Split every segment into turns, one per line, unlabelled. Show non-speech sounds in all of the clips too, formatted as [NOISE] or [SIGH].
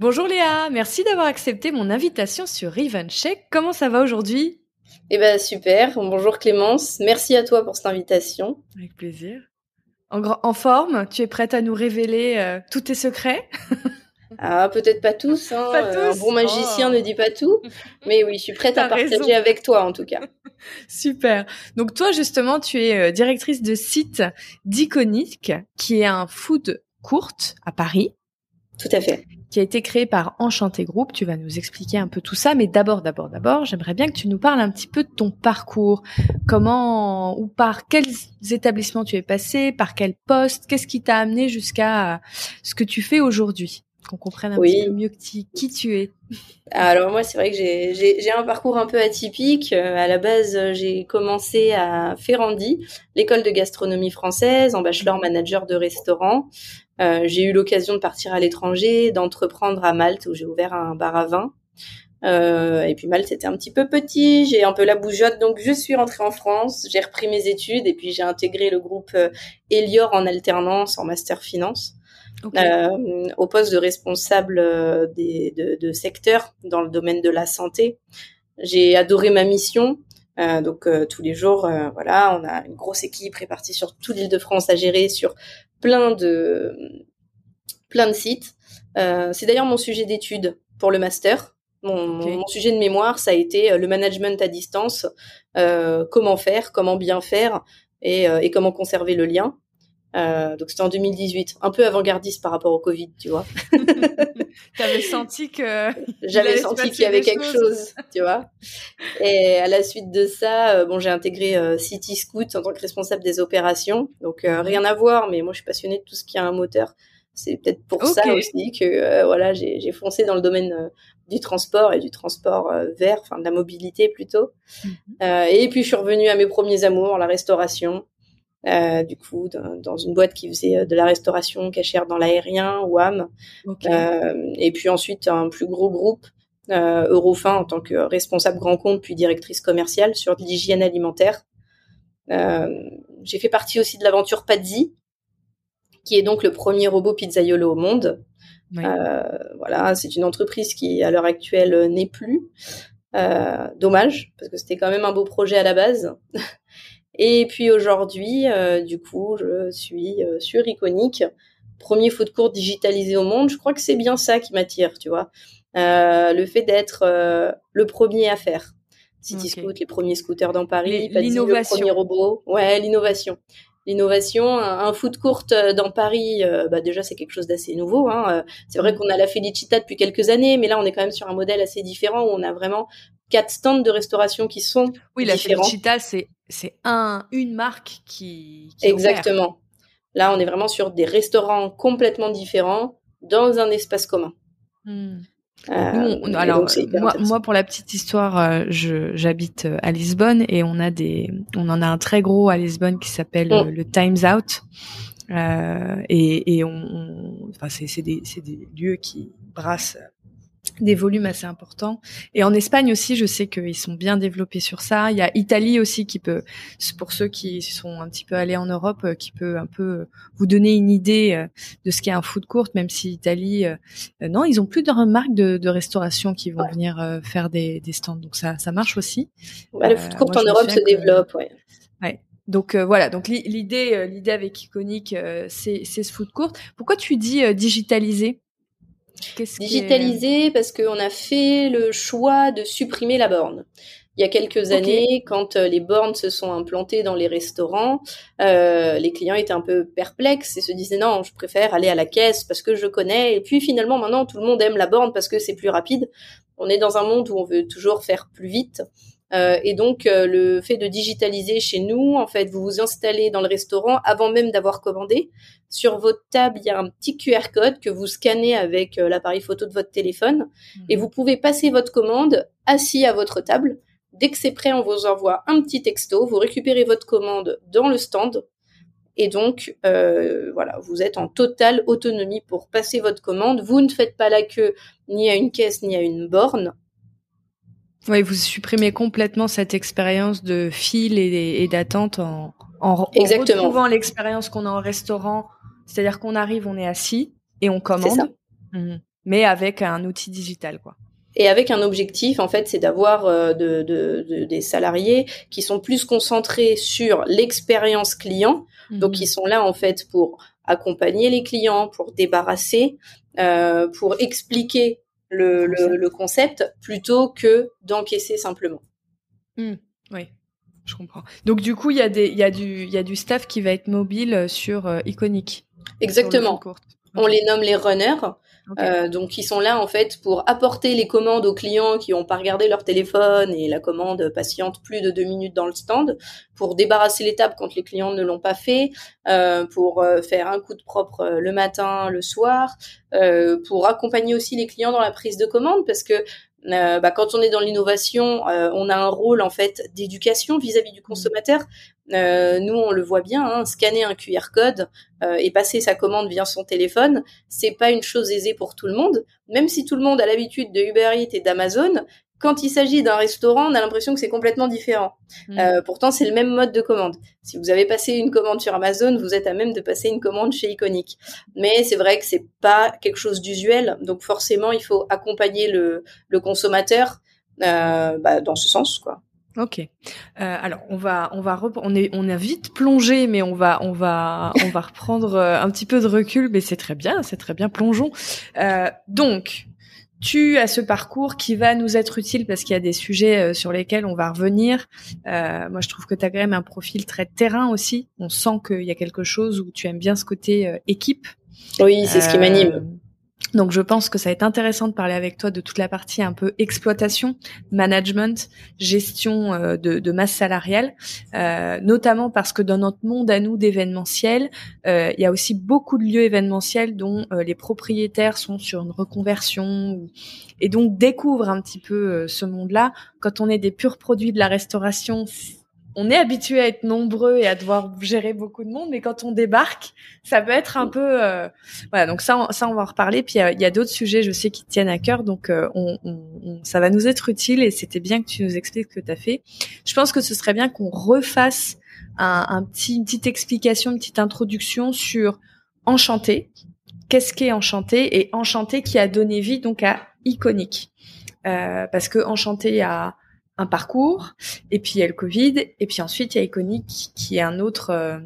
Bonjour Léa, merci d'avoir accepté mon invitation sur Check. Comment ça va aujourd'hui?
Eh ben super. Bonjour Clémence. Merci à toi pour cette invitation.
Avec plaisir. En, en forme, tu es prête à nous révéler euh, tous tes secrets? [LAUGHS]
Ah, peut-être pas tous. Hein. Pas tous. Un bon magicien oh. ne dit pas tout. Mais oui, je suis prête à [LAUGHS] partager avec toi en tout cas. [LAUGHS]
Super. Donc toi, justement, tu es euh, directrice de site d'Iconique, qui est un food court à Paris.
Tout à fait
qui a été créé par Enchanté Group. Tu vas nous expliquer un peu tout ça, mais d'abord, d'abord, d'abord, j'aimerais bien que tu nous parles un petit peu de ton parcours. Comment ou par quels établissements tu es passé, par quel poste, qu'est-ce qui t'a amené jusqu'à ce que tu fais aujourd'hui? Qu'on comprenne un petit peu mieux qui, qui tu es.
Alors moi, c'est vrai que j'ai un parcours un peu atypique. Euh, à la base, j'ai commencé à Ferrandi, l'école de gastronomie française, en bachelor manager de restaurant. Euh, j'ai eu l'occasion de partir à l'étranger, d'entreprendre à Malte où j'ai ouvert un bar à vin. Euh, et puis Malte c'était un petit peu petit, j'ai un peu la bougeotte, donc je suis rentrée en France, j'ai repris mes études et puis j'ai intégré le groupe Elior en alternance en master finance. Euh, au poste de responsable euh, des, de, de, secteur dans le domaine de la santé. J'ai adoré ma mission. Euh, donc tous les jours, voilà, on a une grosse équipe répartie sur toute l'Île-de-France à gérer sur plein de plein de sites. Euh, c'est d'ailleurs mon sujet d'étude pour le master. Mon, mon, sujet de mémoire, ça a été euh, le management à distance, euh, comment faire, comment bien faire et, euh, et comment conserver le lien. Euh, donc c'était en 2018, un peu avant-gardiste par rapport au Covid, tu vois. [LAUGHS]
T'avais senti que [LAUGHS]
j'avais senti qu'il y avait quelque chose, tu vois. Et à la suite de ça, euh, bon, j'ai intégré euh, City Scoot en tant que responsable des opérations. Donc rien à voir, mais moi je suis passionnée de tout ce qui a un moteur. C'est peut-être pour ça aussi que voilà, j'ai foncé dans le domaine du transport et du transport vert, enfin de la mobilité plutôt. Mhm. et puis je suis revenue à mes premiers amours, la restauration. Euh, du coup, dans, une boîte qui faisait euh, de la restauration cachère dans l'aérien, WAM. Euh, et puis ensuite, un plus gros groupe, euh, Eurofin, en tant que responsable grand compte, puis directrice commerciale sur l'hygiène alimentaire. Euh, j'ai fait partie aussi de l'aventure Pazzi, qui est donc le premier robot pizzaiolo au monde. Euh, voilà, c'est une entreprise qui, à l'heure actuelle, n'est plus. dommage, parce que c'était quand même un beau projet à la base. Et puis aujourd'hui, euh, du coup, je suis euh, sur Iconic, premier foot court digitalisé au monde. Je crois que c'est bien ça qui m'attire, tu vois. Euh, le fait d'être le premier à faire. City Scoot, les premiers scooters dans Paris, l'innovation, le premier robot. Ouais, l'innovation. L'innovation, un, foot court dans Paris, bah déjà c'est quelque chose d'assez nouveau. Hein. C'est vrai mm. qu'on a la Felicita depuis quelques années, mais là on est quand même sur un modèle assez différent où on a vraiment quatre stands de restauration qui sont
oui
la
Felicita c'est c'est un une marque qui, qui
exactement. Là, on est vraiment sur des restaurants complètement différents dans un espace commun.
Hmm. Euh, alors moi, moi, pour la petite histoire, euh, j'habite euh, à Lisbonne et on a des, on en a un très gros à Lisbonne qui s'appelle mm. le Times Out. et, et on, enfin c'est c'est des c'est des lieux qui brassent des volumes assez importants. Et en Espagne aussi, je sais qu'ils sont bien développés sur ça. Il y a Italie aussi qui peut, pour ceux qui sont un petit peu allés en Europe, euh, qui peut un peu euh, vous donner une idée euh, de ce qu'est un food court, même si Italie, non, ils ont plus de remarques de, de restauration qui vont venir faire des, des, stands. Donc ça, ça marche aussi.
le food court en Europe se développe, ouais.
Ouais. Donc voilà, donc l'idée, l'idée avec Iconic, c'est ce food court. Pourquoi tu dis digitaliser?
Digitaliser parce qu'on a fait le choix de supprimer la borne. Il y a quelques années, quand euh, les bornes se sont implantées dans les restaurants, euh, les clients étaient un peu perplexes et se disaient non, je préfère aller à la caisse parce que je connais. Et puis finalement, maintenant, tout le monde aime la borne parce que c'est plus rapide. On est dans un monde où on veut toujours faire plus vite. Euh, et donc euh, le fait de digitaliser chez nous, en fait, vous vous installez dans le restaurant avant même d'avoir commandé. Sur votre table, il y a un petit QR code que vous scannez avec euh, l'appareil photo de votre téléphone et mhm. vous pouvez passer votre commande assis à votre table. Dès que c'est prêt, on vous envoie un petit texto. Vous récupérez votre commande dans le stand et donc, euh, voilà, vous êtes en totale autonomie pour passer votre commande. Vous ne faites pas la queue ni à une caisse ni à une borne.
Oui, vous supprimez complètement cette expérience de fil et, d'attente en, en,
Exactement.
retrouvant l'expérience qu'on a en restaurant. C'est-à-dire qu'on arrive, on est assis et on commande, mhm. mais avec un outil digital, quoi.
Et avec un objectif, en fait, c'est d'avoir euh, de, de, des salariés qui sont plus concentrés sur l'expérience client, donc mhm. ils sont là en fait pour accompagner les clients, pour débarrasser, euh, pour expliquer le, le, concept plutôt que d'encaisser simplement.
Hmm, oui, je comprends. Donc du coup, il y a des, il y a du, il y a du staff qui va être mobile sur euh, Iconic.
Exactement. On les nomme les runners. Euh, donc ils sont là en fait pour apporter les commandes aux clients qui n'ont pas regardé leur téléphone et la commande patiente plus de deux minutes dans le stand, pour débarrasser les tables quand les clients ne l'ont pas fait, euh, pour euh, faire un coup de propre euh, le matin, le soir, euh, pour accompagner aussi les clients dans la prise de commande parce que euh, bah, quand on est dans l'innovation, euh, on a un rôle en fait d'éducation vis-à-vis du consommateur. Euh, nous, on le voit bien, hein, scanner un QR code et passer sa commande via son téléphone, c'est pas une chose aisée pour tout le monde. Même si tout le monde a l'habitude de Uber Eats et d'Amazon, quand il s'agit d'un restaurant, on a l'impression que c'est complètement différent. Mm. Euh, pourtant, c'est le même mode de commande. Si vous avez passé une commande sur Amazon, vous êtes à même de passer une commande chez Iconic. Mais c'est vrai que c'est pas quelque chose d'usuel, donc forcément, il faut accompagner le, le consommateur euh, bah, dans ce sens, quoi.
Ok. Euh, alors on va on va on est on a vite plongé, mais on va on va on va reprendre un petit peu de recul, mais c'est très bien, c'est très bien. Plongeons. Euh, donc tu as ce parcours qui va nous être utile parce qu'il y a des sujets euh, sur lesquels on va revenir. Euh, moi, je trouve que tu as quand même un profil très terrain aussi. On sent qu'il y a quelque chose où tu aimes bien ce côté euh, équipe.
Oui, c'est ce qui m'anime.
Donc je pense que ça va être intéressant de parler avec toi de toute la partie un peu exploitation, management, gestion euh, de, de, masse salariale, euh, notamment parce que dans notre monde à nous d'événementiel, euh, il y a aussi beaucoup de lieux événementiels dont euh, les propriétaires sont sur une reconversion et donc découvrent un petit peu ce monde-là. Quand on est des purs produits de la restauration, on est habitué à être nombreux et à devoir gérer beaucoup de monde, mais quand on débarque, ça peut être un peu euh, voilà. Donc ça, ça on va en reparler. Puis il y a, d'autres sujets, je sais, qui tiennent à cœur, donc euh, on, ça va nous être utile et c'était bien que tu nous expliques ce que tu as fait. Je pense que ce serait bien qu'on refasse un, petit, une petite explication, une petite introduction sur Enchanté. Qu'est-ce qu'est Enchanté et Enchanté qui a donné vie donc à Iconique. Euh, parce que Enchanté a un parcours, et puis il y a le Covid, et puis ensuite il y a Iconic qui est un autre euh,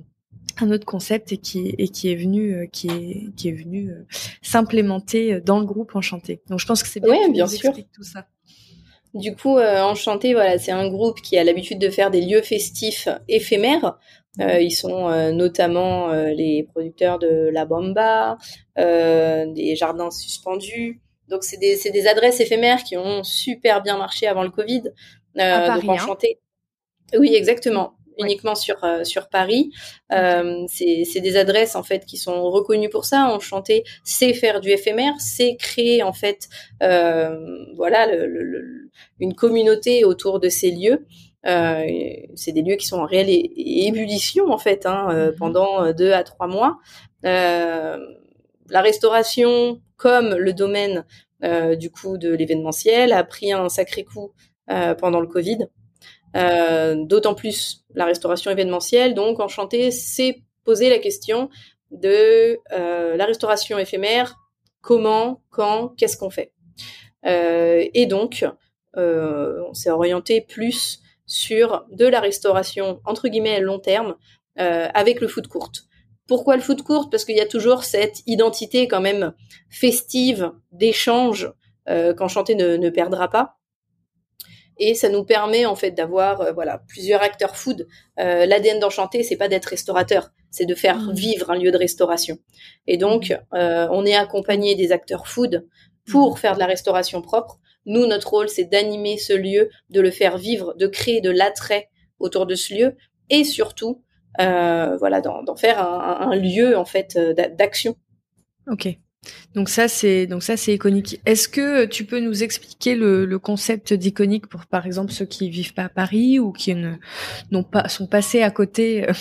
un autre concept et qui et qui est venu euh, qui est qui est venu euh, s'implémenter dans le groupe Enchanté. Donc je pense que c'est bien,
bien sûr. tout ça. Du coup, Enchanté, voilà, c'est un groupe qui a l'habitude de faire des lieux festifs éphémères. ils sont notamment les producteurs de La Bamba, des jardins suspendus. Donc c'est des, des adresses éphémères qui ont super bien marché avant le Covid.
Euh, Paris, donc
enchanté. Oui, exactement uniquement sur euh, sur Paris. Euh, c'est des adresses en fait qui sont reconnues pour ça. Enchanté, c'est faire du éphémère, c'est créer en fait euh, voilà le, une communauté autour de ces lieux. Euh, c'est des lieux qui sont en réelle ébullition en fait hein, euh, mhm. pendant deux à trois mois. la restauration, comme le domaine du coup de l'événementiel, a pris un sacré coup euh, pendant le Covid. Euh, d'autant plus la restauration événementielle. Donc, Enchanté s'est posé la question de euh, la restauration éphémère. Comment, quand, qu'est-ce qu'on fait? Et donc, on s'est orienté plus sur de la restauration entre guillemets long terme avec le food court. Pourquoi le food court? Parce qu'il y a toujours cette identité quand même festive d'échange qu'Enchanté ne, ne perdra pas. Et ça nous permet en fait d'avoir voilà plusieurs acteurs food. L'ADN d'Enchanté, c'est pas d'être restaurateur, c'est de faire mmh. vivre un lieu de restauration. Et donc, mmh. on est accompagné des acteurs food pour mmh. faire de la restauration propre. Nous, notre rôle, c'est d'animer ce lieu, de le faire vivre, de créer de l'attrait autour de ce lieu, et surtout, voilà, d'en faire un, un, lieu en fait d'action.
Ok. Donc ça c'est donc ça c'est iconique. Est-ce que tu peux nous expliquer le, le concept d'iconique pour par exemple ceux qui vivent pas à Paris ou qui ne n'ont pas sont passés à côté
euh,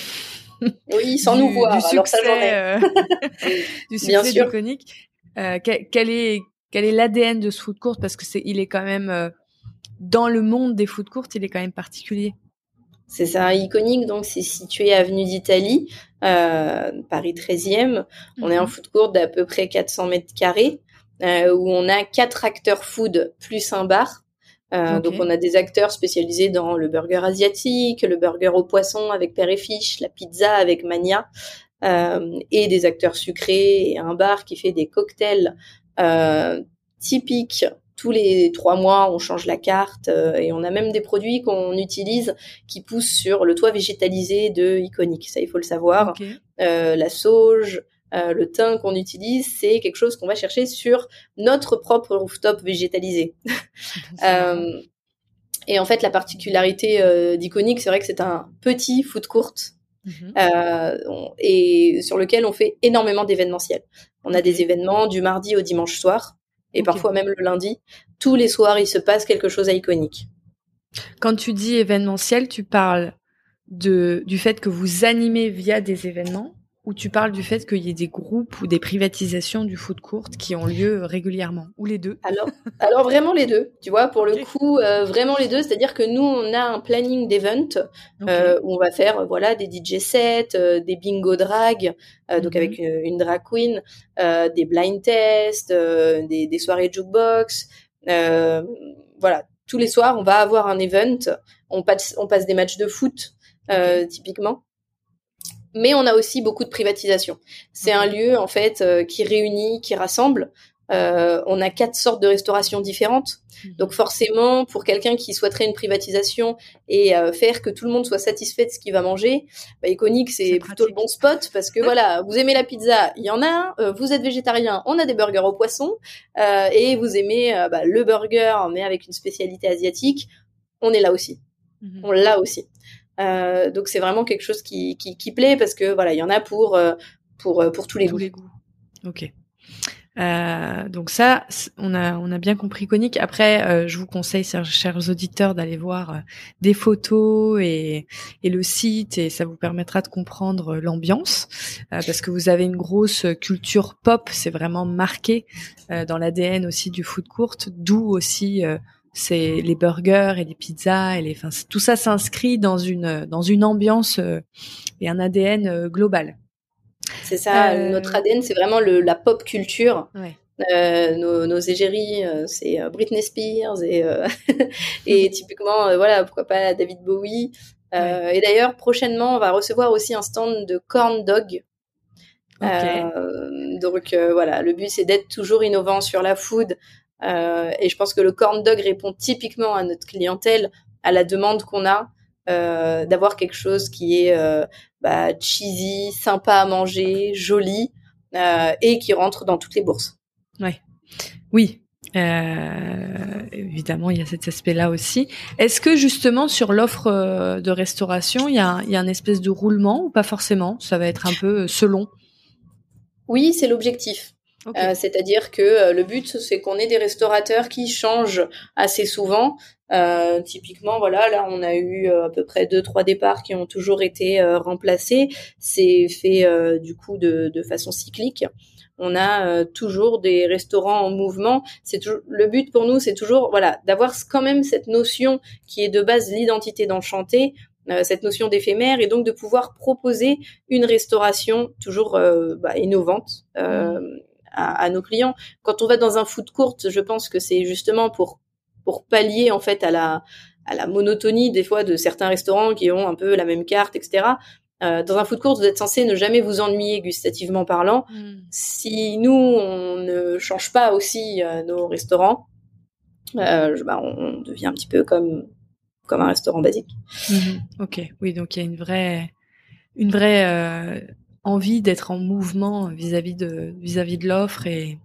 Oui, sans nous voir.
Du succès, euh, [LAUGHS] du succès d'iconique. Euh, quel, est quel est l'ADN de ce food court? Parce que c'est il est quand même euh, dans le monde des food courts, il est quand même particulier.
C'est ça, iconique, donc c'est situé avenue d'Italie, euh, Paris 13e. On est en mhm. food court d'à peu près 400 mètres carrés, euh, où on a quatre acteurs food plus un bar. Euh, donc on a des acteurs spécialisés dans le burger asiatique, le burger au poisson avec Père et Fiche, la pizza avec Mania, et des acteurs sucrés et un bar qui fait des cocktails typiques tous les trois mois, on change la carte euh, et on a même des produits qu'on utilise qui poussent sur le toit végétalisé de Iconic. Ça, il faut le savoir. Euh, la sauge, euh, le thym qu'on utilise, c'est quelque chose qu'on va chercher sur notre propre rooftop végétalisé. [LAUGHS] et en fait, la particularité d'Iconic, c'est vrai que c'est un petit foot court mhm. et sur lequel on fait énormément d'événementiels. On a des événements du mardi au dimanche soir et parfois même le lundi. Tous les soirs, il se passe quelque chose à iconique.
Quand tu dis événementiel, tu parles de, du fait que vous animez via des événements ou tu parles du fait qu'il y ait des groupes ou des privatisations du foot court qui ont lieu régulièrement ou les deux
Alors, alors vraiment les deux. Tu vois, pour le coup, euh, vraiment les deux. C'est-à-dire que nous, on a un planning d'event euh, où on va faire voilà des DJ sets, euh, des bingo drag, donc avec mhm. une, drag queen, des blind tests, des, des, soirées jukebox. voilà, tous les soirs, on va avoir un event. On passe, on passe des matchs de foot. typiquement mais on a aussi beaucoup de privatisation. C'est un lieu en fait euh, qui réunit, qui rassemble. Euh, on a quatre sortes de restauration différentes. Mhm. Donc forcément, pour quelqu'un qui souhaiterait une privatisation et euh, faire que tout le monde soit satisfait de ce qu'il va manger, bah, Iconic c'est plutôt le bon spot parce que voilà, vous aimez la pizza, il y en a. vous êtes végétarien, on a des burgers au poisson. et vous aimez bah, le burger mais avec une spécialité asiatique, on est là aussi. Mhm. On l'a aussi. Euh, donc c'est vraiment quelque chose qui, qui, qui, plaît parce que voilà, il y en a pour euh, pour euh, pour tous les
tous
goûts.
Les goûts. Ok. Euh, donc ça, on a on a bien compris conique. Après, euh, je vous conseille, chers, auditeurs, d'aller voir des photos et, et le site, et ça vous permettra de comprendre l'ambiance, parce que vous avez une grosse culture pop. C'est vraiment marqué dans l'ADN aussi du food court, d'où aussi c'est les burgers et les pizzas et les, enfin, tout ça s'inscrit dans une dans une ambiance euh, et un ADN euh, global.
C'est ça, euh, notre ADN, c'est vraiment le, la pop culture. nos, nos, égéries, c'est Britney Spears et, [LAUGHS] et typiquement, voilà, pourquoi pas David Bowie. Et d'ailleurs, prochainement, on va recevoir aussi un stand de corn dog. donc voilà, le but c'est d'être toujours innovant sur la food, et je pense que le corn dog répond typiquement à notre clientèle, à la demande qu'on a euh, d'avoir quelque chose qui est euh, bah, cheesy, sympa à manger, joli et qui rentre dans toutes les bourses.
Ouais. Oui, euh, évidemment, il y a cet aspect-là aussi. Est-ce que justement sur l'offre de restauration, il y, a, il y a un espèce de roulement ou pas forcément? Ça va être un peu selon?
Oui, c'est l'objectif. Euh, c'est-à-dire que euh, le but, c'est qu'on ait des restaurateurs qui changent assez souvent. Euh, typiquement, voilà, là, on a eu à peu près deux, trois départs qui ont toujours été remplacés. C'est fait du coup de, de, façon cyclique. On a toujours des restaurants en mouvement. C'est le but pour nous, c'est toujours voilà d'avoir quand même cette notion qui est de base l'identité d'enchanté, cette notion d'éphémère et donc de pouvoir proposer une restauration toujours bah, innovante. Mmh à, nos clients. Quand on va dans un food court, je pense que c'est justement pour pour pallier en fait à la à la monotonie des fois de certains restaurants qui ont un peu la même carte, etc. Euh, dans un food court, vous êtes censé ne jamais vous ennuyer gustativement parlant. Hmm. Si nous on ne change pas aussi euh, nos restaurants, bah, on devient un petit peu comme comme un restaurant basique.
Mhm. Ok, oui, donc il y a une vraie, une vraie euh, envie d'être en mouvement vis-à-vis de vis-à-vis de l'offre et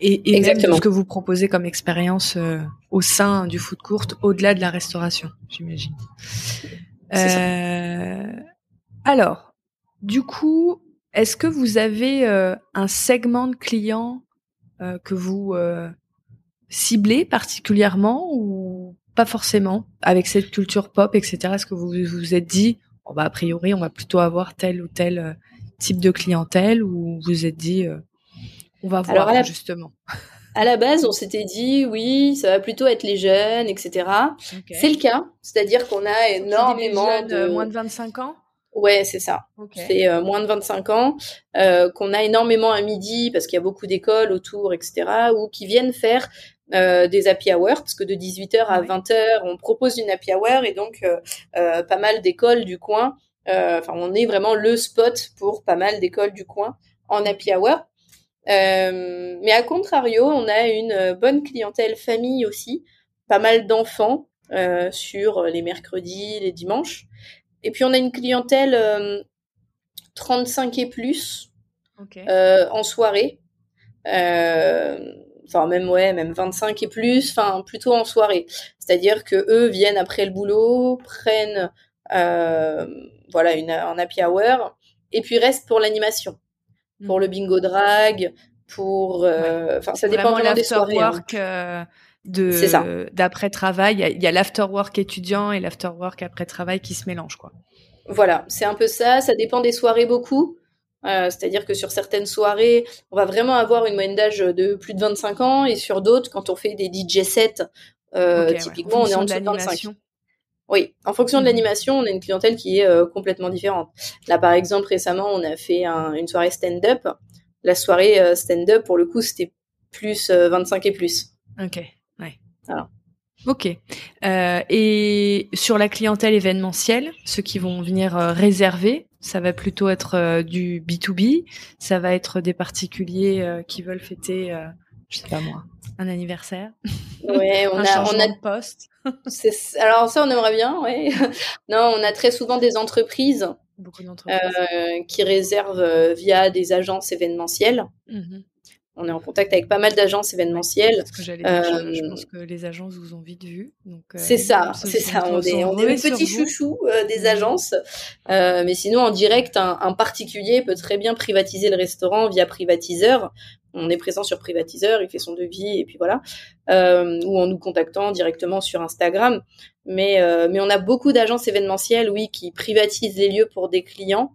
et, et même de ce que vous proposez comme expérience euh, au sein du food court, au-delà de la restauration, j'imagine. Euh, alors, du coup, est-ce que vous avez euh, un segment de clients que vous ciblez particulièrement ou pas forcément. Avec cette culture pop, etc., est-ce que vous vous êtes dit, oh bah, a priori, on va plutôt avoir tel ou tel type de clientèle ou vous vous êtes dit, euh, on va voir justement
à la base, on s'était dit oui, ça va plutôt être les jeunes, etc. C'est le cas, c'est-à-dire qu'on a énormément
de euh, moins de 25 ans?
Ouais, c'est ça. C'est moins de 25 ans, qu'on a énormément à midi parce qu'il y a beaucoup d'écoles autour, etc. Ou qui viennent faire euh, des happy hours, parce que de 18h à 20h, on propose une happy hour et donc euh, euh, pas mal d'écoles du coin. Enfin, on est vraiment le spot pour pas mal d'écoles du coin en happy hour. mais à contrario, on a une bonne clientèle famille aussi, pas mal d'enfants sur les mercredis, les dimanches. Et puis on a une clientèle 35 et plus en soirée. Euh, enfin même ouais, même 25 et plus, enfin plutôt en soirée. C'est-à-dire que eux viennent après le boulot, prennent euh, voilà une un happy hour et puis restent pour l'animation, pour mm. le bingo drag, pour euh, enfin ça dépend vraiment des soirées.
Hein. Work, euh, de d'après travail, il y a, l'after work étudiant et l'after work après travail qui se mélangent quoi.
Voilà, c'est un peu ça, ça dépend des soirées beaucoup. Euh, c'est-à-dire que sur certaines soirées, on va vraiment avoir une moyenne d'âge de plus de 25 ans, et sur d'autres, quand on fait des DJ sets, euh, typiquement, on est en dessous de 25. Oui, en fonction de mhm. l'animation, on a une clientèle qui est euh, complètement différente. Là, par exemple, récemment, on a fait une soirée stand-up. La soirée stand-up, pour le coup, c'était plus 25 et plus.
Ok, ouais. Ok. et sur la clientèle événementielle, ceux qui vont venir réserver, ça va plutôt être euh, du B2B, ça va être des particuliers euh, qui veulent fêter, euh, je sais pas moi, un anniversaire.
Ouais, [LAUGHS] on a, on a de
poste. [LAUGHS]
alors ça, on aimerait bien, ouais. [LAUGHS] non, on a très souvent des entreprises,
Beaucoup d'entreprises.
qui réservent via des agences événementielles. Mmh on est en contact avec pas mal d'agences événementielles.
Ce que j'allais dire, je, pense que les agences vous ont vite vu.
c'est ça, c'est ça. On est, on est les petits chouchous des agences. mais sinon, en direct, un, particulier peut très bien privatiser le restaurant via privatiseur. On est présent sur privatiseur, il fait son devis et puis voilà. ou en nous contactant directement sur Instagram. Mais, mais on a beaucoup d'agences événementielles, oui, qui privatisent les lieux pour des clients.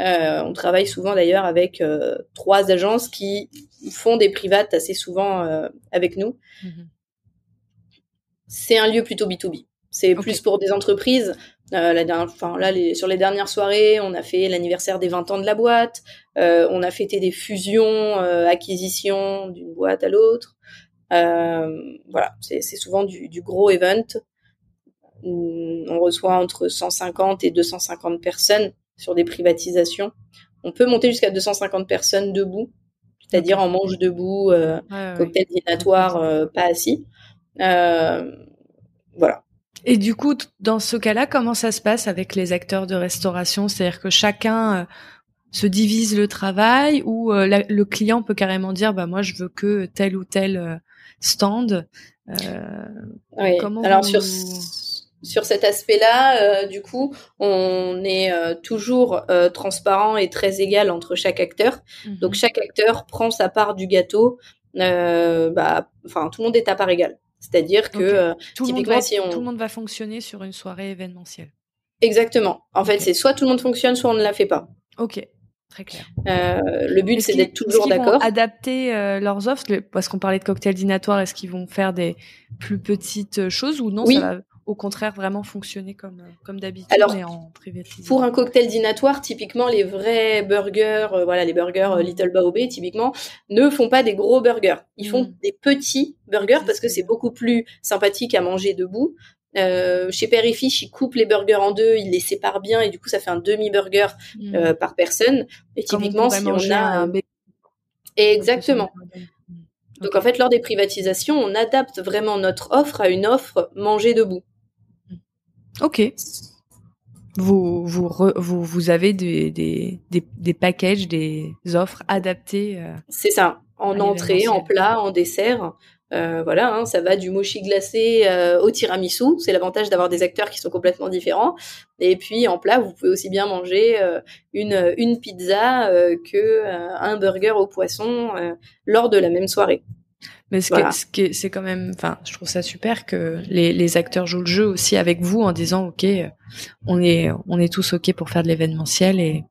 On travaille souvent d'ailleurs avec trois agences qui font des privates assez souvent euh, avec nous. Mhm. C'est un lieu plutôt B2B. C'est plus pour des entreprises. Euh, la enfin, là, les, sur les dernières soirées, on a fait l'anniversaire des 20 ans de la boîte. Euh, on a fêté des fusions, acquisitions d'une boîte à l'autre. voilà, c'est souvent du, du, gros event. On reçoit entre 150 et 250 personnes sur des privatisations. On peut monter jusqu'à 250 personnes debout c'est-à-dire en manche debout, euh, cocktail dînatoire, euh, pas assis. Euh, voilà.
Et du coup, dans ce cas-là, comment ça se passe avec les acteurs de restauration? C'est-à-dire que chacun se divise le travail ou le client peut carrément dire bah moi je veux que tel ou tel stand.
oui. Alors sur sur cet aspect-là, euh, du coup, on est euh, toujours euh, transparent et très égal entre chaque acteur. Mhm. Donc chaque acteur prend sa part du gâteau. bah, enfin, tout le monde est à part égale. C'est-à-dire que
typiquement, si on tout le monde va fonctionner sur une soirée événementielle.
Exactement. En fait, c'est soit tout le monde fonctionne, soit on ne la fait pas.
Ok. Très clair.
le but, c'est d'être toujours d'accord.
Adapter leurs offres, parce qu'on parlait de cocktail dînatoire, est-ce qu'ils vont faire des plus petites choses ou non?
Oui.
ça va au contraire vraiment fonctionner comme, euh, comme d'habitude Alors, en
Pour un cocktail dînatoire, typiquement les vrais burgers, euh, voilà les burgers euh, Little Baobé typiquement, ne font pas des gros burgers. Ils font mm. des petits burgers parce que c'est beaucoup plus sympathique à manger debout. chez Perry Fish, ils coupent les burgers en deux, ils les séparent bien et du coup ça fait un demi-burger mm. par personne. Et typiquement, si on a un... Exactement. Donc en fait, lors des privatisations, on adapte vraiment notre offre à une offre manger debout.
Ok. Vous, vous, vous, vous avez des, des, des, packages, des offres adaptées. Euh,
C'est ça. En entrée, en plat, en dessert. Euh, voilà, hein, ça va du mochi glacé euh, au tiramisu. C'est l'avantage d'avoir des acteurs qui sont complètement différents. Et puis en plat, vous pouvez aussi bien manger une, une pizza que un burger au poisson lors de la même soirée.
Mais ce, qui c'est quand même, enfin, je trouve ça super que les, les, acteurs jouent le jeu aussi avec vous en disant, ok, on est, on est tous ok pour faire de l'événementiel et,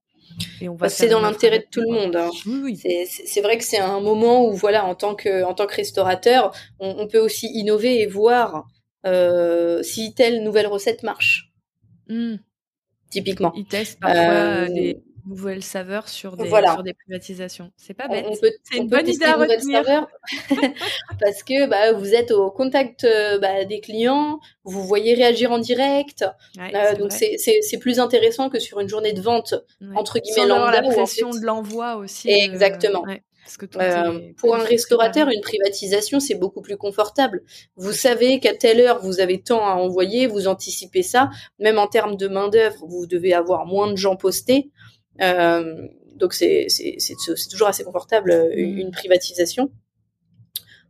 et on va. Bah, c'est dans l'intérêt de tout le monde. Hein. Oui, oui. C'est vrai que c'est un moment où, voilà, en tant que, en tant que restaurateur, on, on peut aussi innover et voir euh, si telle nouvelle recette marche. Mmh. Typiquement.
Ils testent parfois euh, nouvelles saveurs sur des, sur des privatisations. C'est pas bête. C'est une bonne idée à retenir. [LAUGHS]
parce que bah, vous êtes au contact euh, bah, des clients, vous voyez réagir en direct. Euh, donc c'est plus intéressant que sur une journée de vente entre guillemets
Sans la pression de l'envoi aussi.
Exactement. Euh, pour un restaurateur, une privatisation, c'est beaucoup plus confortable. Vous savez qu'à telle heure, vous avez tant à envoyer, vous anticipez ça. Même en termes de main-d'œuvre, vous devez avoir moins de gens postés. Euh, donc c'est toujours assez confortable euh, une, mm. privatisation.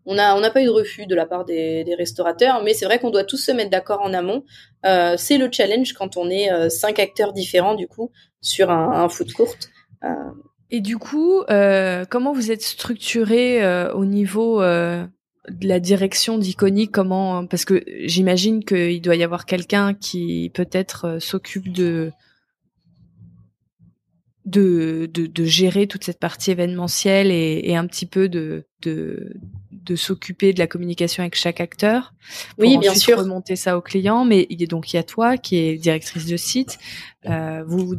On n'a on pas eu de refus de la part des, restaurateurs, mais c'est vrai qu'on doit tous se mettre d'accord en amont. Euh, c'est le challenge quand on est cinq acteurs différents du coup sur un, un foot court.
Et du coup, comment vous êtes structuré au niveau de la direction d'Iconic? Comment Parce que j'imagine qu'il doit y avoir quelqu'un qui peut-être s'occupe de de, de, de, gérer toute cette partie événementielle et, et un petit peu de, de, de s'occuper de la communication avec chaque acteur.
Pour oui, bien sûr.
Remonter ça au client, mais il donc il y a toi qui est directrice de site. Euh, vous,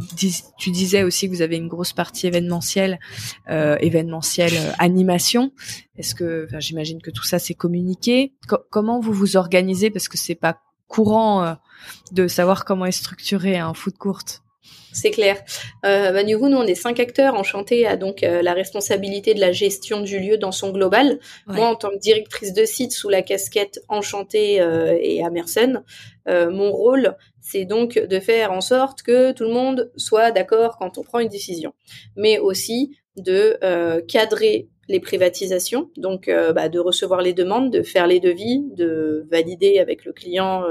tu disais aussi que vous avez une grosse partie événementielle, euh, événementielle euh, animation. Est-ce que, enfin, j'imagine que tout ça c'est communiqué. comment vous vous organisez? Parce que c'est pas courant euh, de savoir comment est structuré un foot courte
c'est clair. Euh, bah, du coup, nous, on est cinq acteurs. Enchantés à donc euh, la responsabilité de la gestion du lieu dans son global. Moi, en tant que directrice de site sous la casquette Enchantée euh, et Amerson, euh, mon rôle, c'est donc de faire en sorte que tout le monde soit d'accord quand on prend une décision, mais aussi de cadrer les privatisations, donc bah, de recevoir les demandes, de faire les devis, de valider avec le client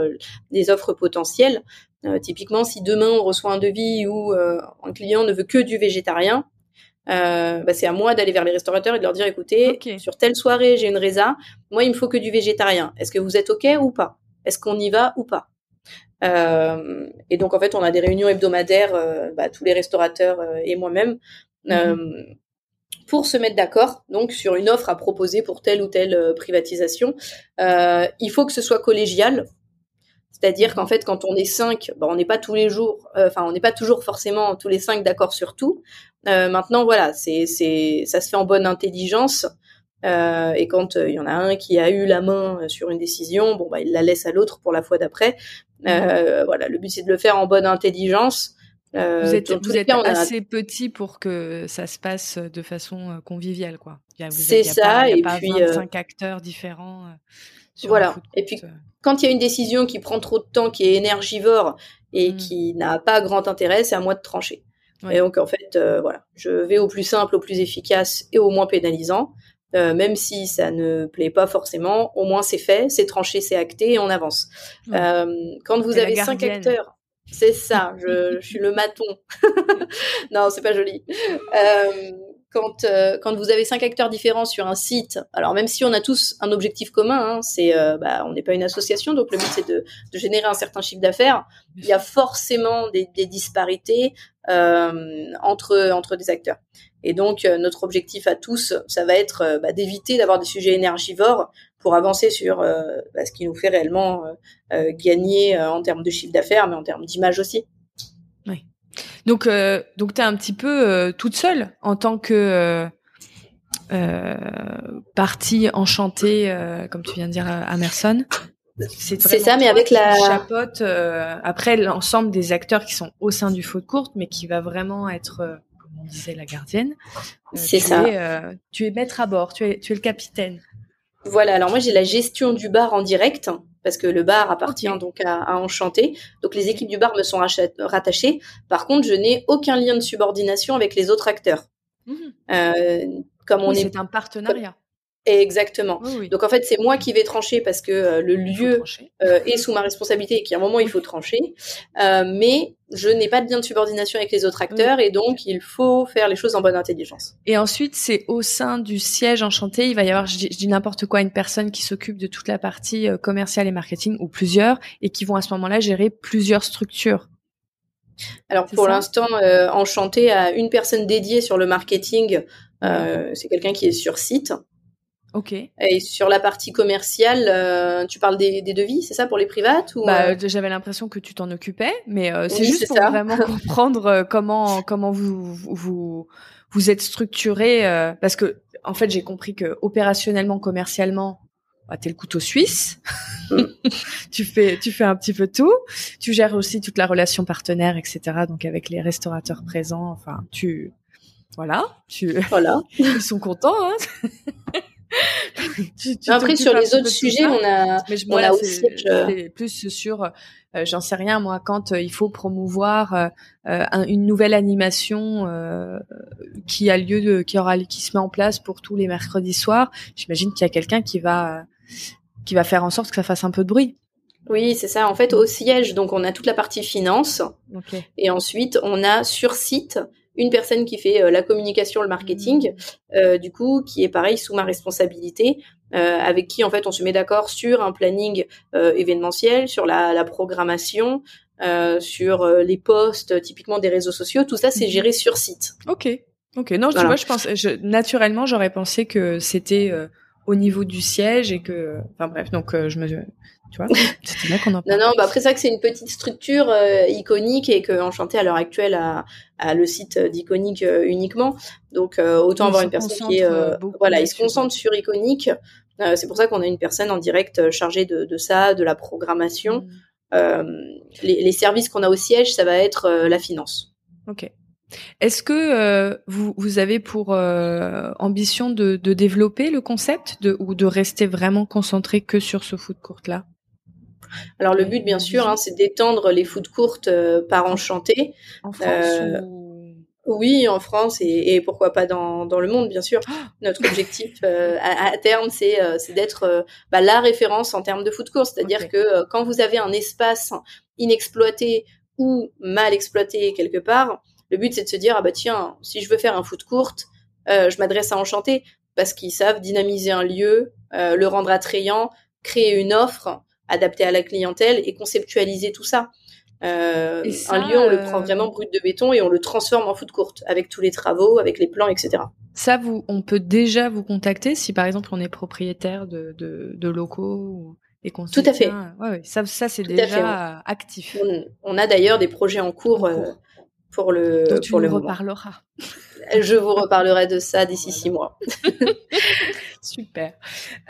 des offres potentielles, euh, typiquement, si demain on reçoit un devis où euh, un client ne veut que du végétarien, euh, bah, c'est à moi d'aller vers les restaurateurs et de leur dire écoutez, sur telle soirée j'ai une résa, moi il me faut que du végétarien. Est-ce que vous êtes ok ou pas? Est-ce qu'on y va ou pas? Euh, Et donc en fait on a des réunions hebdomadaires, euh, bah, tous les restaurateurs et moi-même. Mhm. pour se mettre d'accord donc sur une offre à proposer pour telle ou telle privatisation. il faut que ce soit collégial, c'est-à-dire qu'en fait, quand on est cinq, bon, on n'est pas tous les jours, euh, enfin, on n'est pas toujours forcément tous les cinq d'accord sur tout. Euh, maintenant, voilà, c'est, c'est, ça se fait en bonne intelligence. Euh, et quand il y en a un qui a eu la main sur une décision, bon, bah, il la laisse à l'autre pour la fois d'après. Mhm. voilà, le but c'est de le faire en bonne intelligence.
vous êtes, vous êtes assez petit pour que ça se passe de façon conviviale, quoi.
C'est ça,
et
pas puis
25 acteurs différents.
Voilà. Et puis quand il y a une décision qui prend trop de temps, qui est énergivore et mm. qui n'a pas grand intérêt, c'est à moi de trancher. Et donc en fait, euh, voilà, je vais au plus simple, au plus efficace et au moins pénalisant. Euh, même si ça ne plaît pas forcément, au moins c'est fait, c'est tranché, c'est acté et on avance. Euh, quand vous avez cinq acteurs, c'est ça, [LAUGHS] je, je, suis le maton. [LAUGHS] non, c'est pas joli. Euh, quand euh, quand vous avez cinq acteurs différents sur un site, alors même si on a tous un objectif commun, hein, c'est euh, bah, on n'est pas une association, donc le but c'est de, de, générer un certain chiffre d'affaires. Il y a forcément des, des disparités euh, entre entre des acteurs. Et donc euh, notre objectif à tous, ça va être bah, d'éviter d'avoir des sujets énergivores pour avancer sur bah, ce qui nous fait réellement gagner en termes de chiffre d'affaires, mais en termes d'image aussi.
Donc, euh, donc tu es un petit peu euh, toute seule en tant que euh, euh partie enchantée, comme tu viens de dire à Merson.
C'est ça, mais avec la
chapote après l'ensemble des acteurs qui sont au sein du faux de courte, mais qui va vraiment être, comme on disait, la gardienne.
C'est ça.
tu es maître à bord, tu es, tu es le capitaine.
Voilà, alors moi j'ai la gestion du bar en direct parce que le bar appartient donc à, Enchanté. Donc les équipes du bar me sont rattachées. Par contre, je n'ai aucun lien de subordination avec les autres acteurs.
Mmh. Euh, comme on est, c'est un partenariat.
Exactement. Donc en fait, c'est moi qui vais trancher parce que euh, le lieu euh, est sous ma responsabilité et qu'à un moment il faut trancher. Euh, mais je n'ai pas de lien de subordination avec les autres acteurs et donc il faut faire les choses en bonne intelligence.
Et ensuite, c'est au sein du siège enchanté, il va y avoir, je dis, n'importe quoi, une personne qui s'occupe de toute la partie commerciale et marketing ou plusieurs et qui vont à ce moment-là gérer plusieurs structures.
Alors pour l'instant, Enchanté a une personne dédiée sur le marketing. c'est quelqu'un qui est sur site.
Ok.
Et sur la partie commerciale, euh, tu parles des, devis, c'est ça pour les privates ou
bah, euh J'avais l'impression que tu t'en occupais, mais euh, c'est juste pour vraiment [LAUGHS] comprendre comment comment vous vous vous êtes structuré, parce que en fait j'ai compris que opérationnellement, commercialement, bah, t'es le couteau suisse. Mm. [LAUGHS] tu fais tu fais un petit peu tout. Tu gères aussi toute la relation partenaire, etc. Donc avec les restaurateurs présents, enfin tu voilà, tu
voilà, [LAUGHS]
ils sont contents. Hein [LAUGHS]
Après, sur les autres sujets, on a,
Mais on a aussi plus sur, euh, j'en sais rien moi, quand euh, il faut promouvoir euh, une nouvelle animation qui a lieu, de, qui aura, qui se met en place pour tous les mercredis soirs. J'imagine qu'il y a quelqu'un qui va, qui va faire en sorte que ça fasse un peu de bruit.
Oui, c'est ça. En fait, au siège, donc on a toute la partie finance, et ensuite on a sur site une personne qui fait euh, la communication, le marketing, mmh. euh, du coup, qui est pareil sous ma responsabilité, euh, avec qui en fait on se met d'accord sur un planning événementiel, sur la, programmation, sur les posts, typiquement des réseaux sociaux. Tout ça, c'est mmh. géré sur site.
Ok. Ok. Non, tu vois, je pense, je, naturellement, j'aurais pensé que c'était au niveau du siège et que, enfin bref, donc je me, tu vois,
c'était là qu'on en Non, non, bah après, vrai que c'est une petite structure euh, iconique et que Enchanté, à l'heure actuelle, a, a le site d'Iconique euh, uniquement. Donc, euh, autant avoir une personne qui est. voilà, il se concentre sur Iconique. c'est pour ça qu'on a une personne en direct chargée de, de ça, de la programmation. Mm. Les, les, services qu'on a au siège, ça va être la finance.
Ok. Est-ce que vous, vous, avez pour ambition de, de, développer le concept de, ou de rester vraiment concentré que sur ce foot court là
alors le but, bien sûr, hein, c'est d'étendre les foot courtes euh, par enchanté.
En France euh,
Oui, en France et, pourquoi pas dans, le monde, bien sûr. Ah [GASPS] Notre objectif euh, à, terme, c'est d'être bah, la référence en termes de foot court. C'est-à-dire que quand vous avez un espace inexploité ou mal exploité quelque part, le but c'est de se dire ah bah tiens, si je veux faire un foot courte, je m'adresse à Enchanté parce qu'ils savent dynamiser un lieu, le rendre attrayant, créer une offre adapté à la clientèle et conceptualiser tout ça. Euh, un lieu, on le prend euh, vraiment brut de béton et on le transforme en foot courte avec tous les travaux, avec les plans, etc.
Ça, vous, on peut déjà vous contacter si par exemple on est propriétaire de, de, locaux et qu'on
Tout à fait.
Ouais, ça, ça c'est déjà actif.
On, a d'ailleurs des projets en cours, euh, pour le
Donc tu le reparleras.
Je vous reparlerai de ça d'ici six mois. [LAUGHS]
Super.